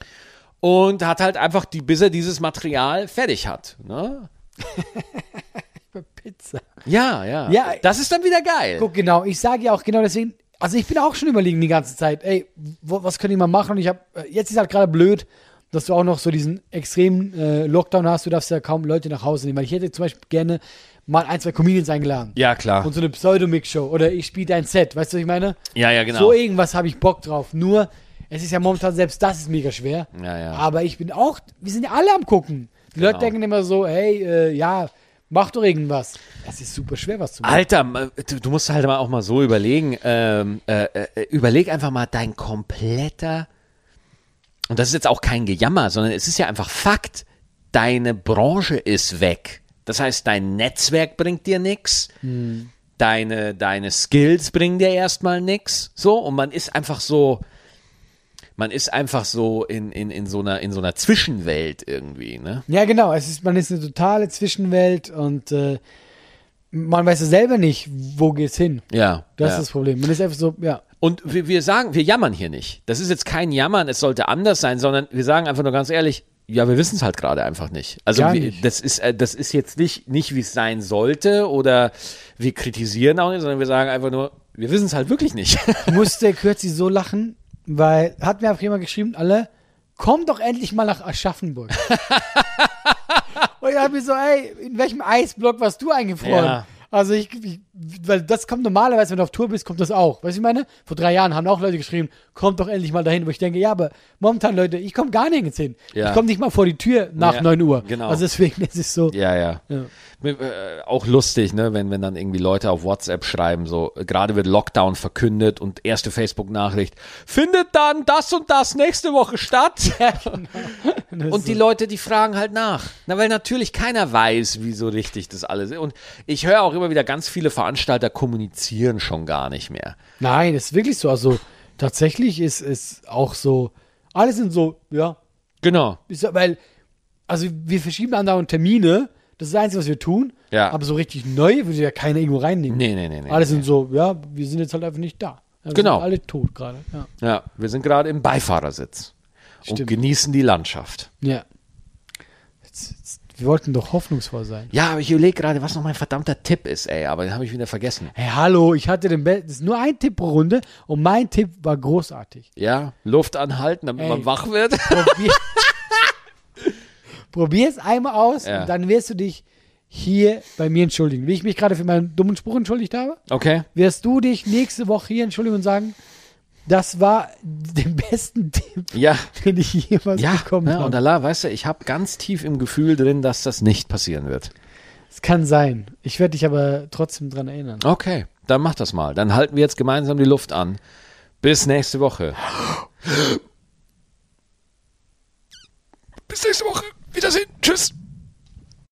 und hat halt einfach die, bis er dieses Material fertig hat. Ne? <laughs>
Pizza.
Ja, ja,
Ja.
Das ist dann wieder geil.
Guck, genau, ich sage ja auch genau deswegen, also ich bin auch schon überlegen die ganze Zeit, ey, wo, was können die mal machen? Und ich habe, jetzt ist halt gerade blöd, dass du auch noch so diesen extremen äh, Lockdown hast, du darfst ja kaum Leute nach Hause nehmen, weil ich hätte zum Beispiel gerne mal ein, zwei Comedians eingeladen.
Ja, klar.
Und so eine Pseudo-Mix-Show oder ich spiele ein Set, weißt du, was ich meine?
ja, ja, genau.
So irgendwas habe ich Bock drauf. Nur, es ist ja momentan, selbst das ist mega schwer.
Ja, ja.
Aber ich bin auch, wir sind ja alle am gucken. Die Leute
Genau.
denken immer so, hey, äh, ja, mach doch irgendwas. Es ist super schwer, was zu machen.
Alter, du, musst halt mal auch mal so überlegen, ähm, äh, äh, überleg einfach mal dein kompletter, und das ist jetzt auch kein Gejammer, sondern es ist ja einfach Fakt, deine Branche ist weg. Das heißt, dein Netzwerk bringt dir nichts, deine, deine Skills bringen dir erstmal nichts, so, und man ist einfach so, man ist einfach so in, in, in, so einer, in so einer Zwischenwelt irgendwie, ne?
Ja, genau. Es ist, man ist eine totale Zwischenwelt und äh, man weiß ja selber nicht, wo geht's hin.
Ja.
Das
ja.
ist das Problem. Man ist einfach so, ja.
Und wir, wir sagen, wir jammern hier nicht. Das ist jetzt kein Jammern, es sollte anders sein, sondern wir sagen einfach nur ganz ehrlich, ja, wir wissen es halt gerade einfach nicht. Also
Gar
wir,
nicht.
das ist äh, das ist jetzt nicht nicht wie es sein sollte oder wir kritisieren auch nicht, sondern wir sagen einfach nur, wir wissen es halt wirklich nicht.
Ich musste kürzlich so lachen, weil hat mir einfach jemand geschrieben, alle, komm doch endlich mal nach Aschaffenburg. <laughs> Und ich dachte mir so, ey, in welchem Eisblock warst du eingefroren?
Ja.
Also ich, ich, weil das kommt normalerweise, wenn du auf Tour bist, kommt das auch. Weißt du, ich meine? Vor drei Jahren haben auch Leute geschrieben, kommt doch endlich mal dahin, wo ich denke, ja, aber momentan, Leute, ich komme gar nirgends hin.
Ja.
Ich komme nicht mal vor die Tür nach
Ja,
9 Uhr.
genau.
Also deswegen ist es so.
ja, ja.
Ja.
Äh, Auch lustig, ne, wenn, wenn dann irgendwie Leute auf WhatsApp schreiben, so, gerade wird Lockdown verkündet und erste Facebook-Nachricht, findet dann das und das nächste Woche statt? <laughs>
Das
Und die Leute, die fragen halt nach. Na, weil natürlich keiner weiß, wie so richtig das alles ist. Und ich höre auch immer wieder, ganz viele Veranstalter kommunizieren schon gar nicht mehr.
Nein, das ist wirklich so. Also tatsächlich ist es auch so, alle sind so, ja,
Genau.
ist, weil, also wir verschieben andauernd Termine, das ist das Einzige, was wir tun,
Ja.
aber so richtig neu würde ja keiner irgendwo reinnehmen.
Nee, nee, nee, nee.
alle sind so, ja, wir sind jetzt halt einfach nicht da. Wir
Genau.
Sind alle tot gerade, ja.
Ja, wir sind gerade im Beifahrersitz und
Stimmt.
genießen die Landschaft.
ja. Wir wollten doch hoffnungsvoll sein.
Ja, aber ich überlege gerade, was noch mein verdammter Tipp ist, ey, aber den habe ich wieder vergessen.
Hey, hallo, ich hatte den Be das ist nur ein Tipp pro Runde und mein Tipp war großartig.
Ja, Luft anhalten, damit
Ey.
man wach wird. <laughs>
Probier, Probier es einmal aus
Ja.
und dann wirst du dich hier bei mir entschuldigen. Wie ich mich gerade für meinen dummen Spruch entschuldigt habe,
Okay.
wirst du dich nächste Woche hier entschuldigen und sagen, das war der besten Tipp,
Ja.
den ich jemals
Ja,
bekommen
ja und
habe.
Allah, weißt du, ich habe ganz tief im Gefühl drin, dass das nicht passieren wird.
Es kann sein. Ich werde dich aber trotzdem dran erinnern.
Okay, dann mach das mal. Dann halten wir jetzt gemeinsam die Luft an. Bis nächste Woche. Bis nächste Woche. Wiedersehen. Tschüss.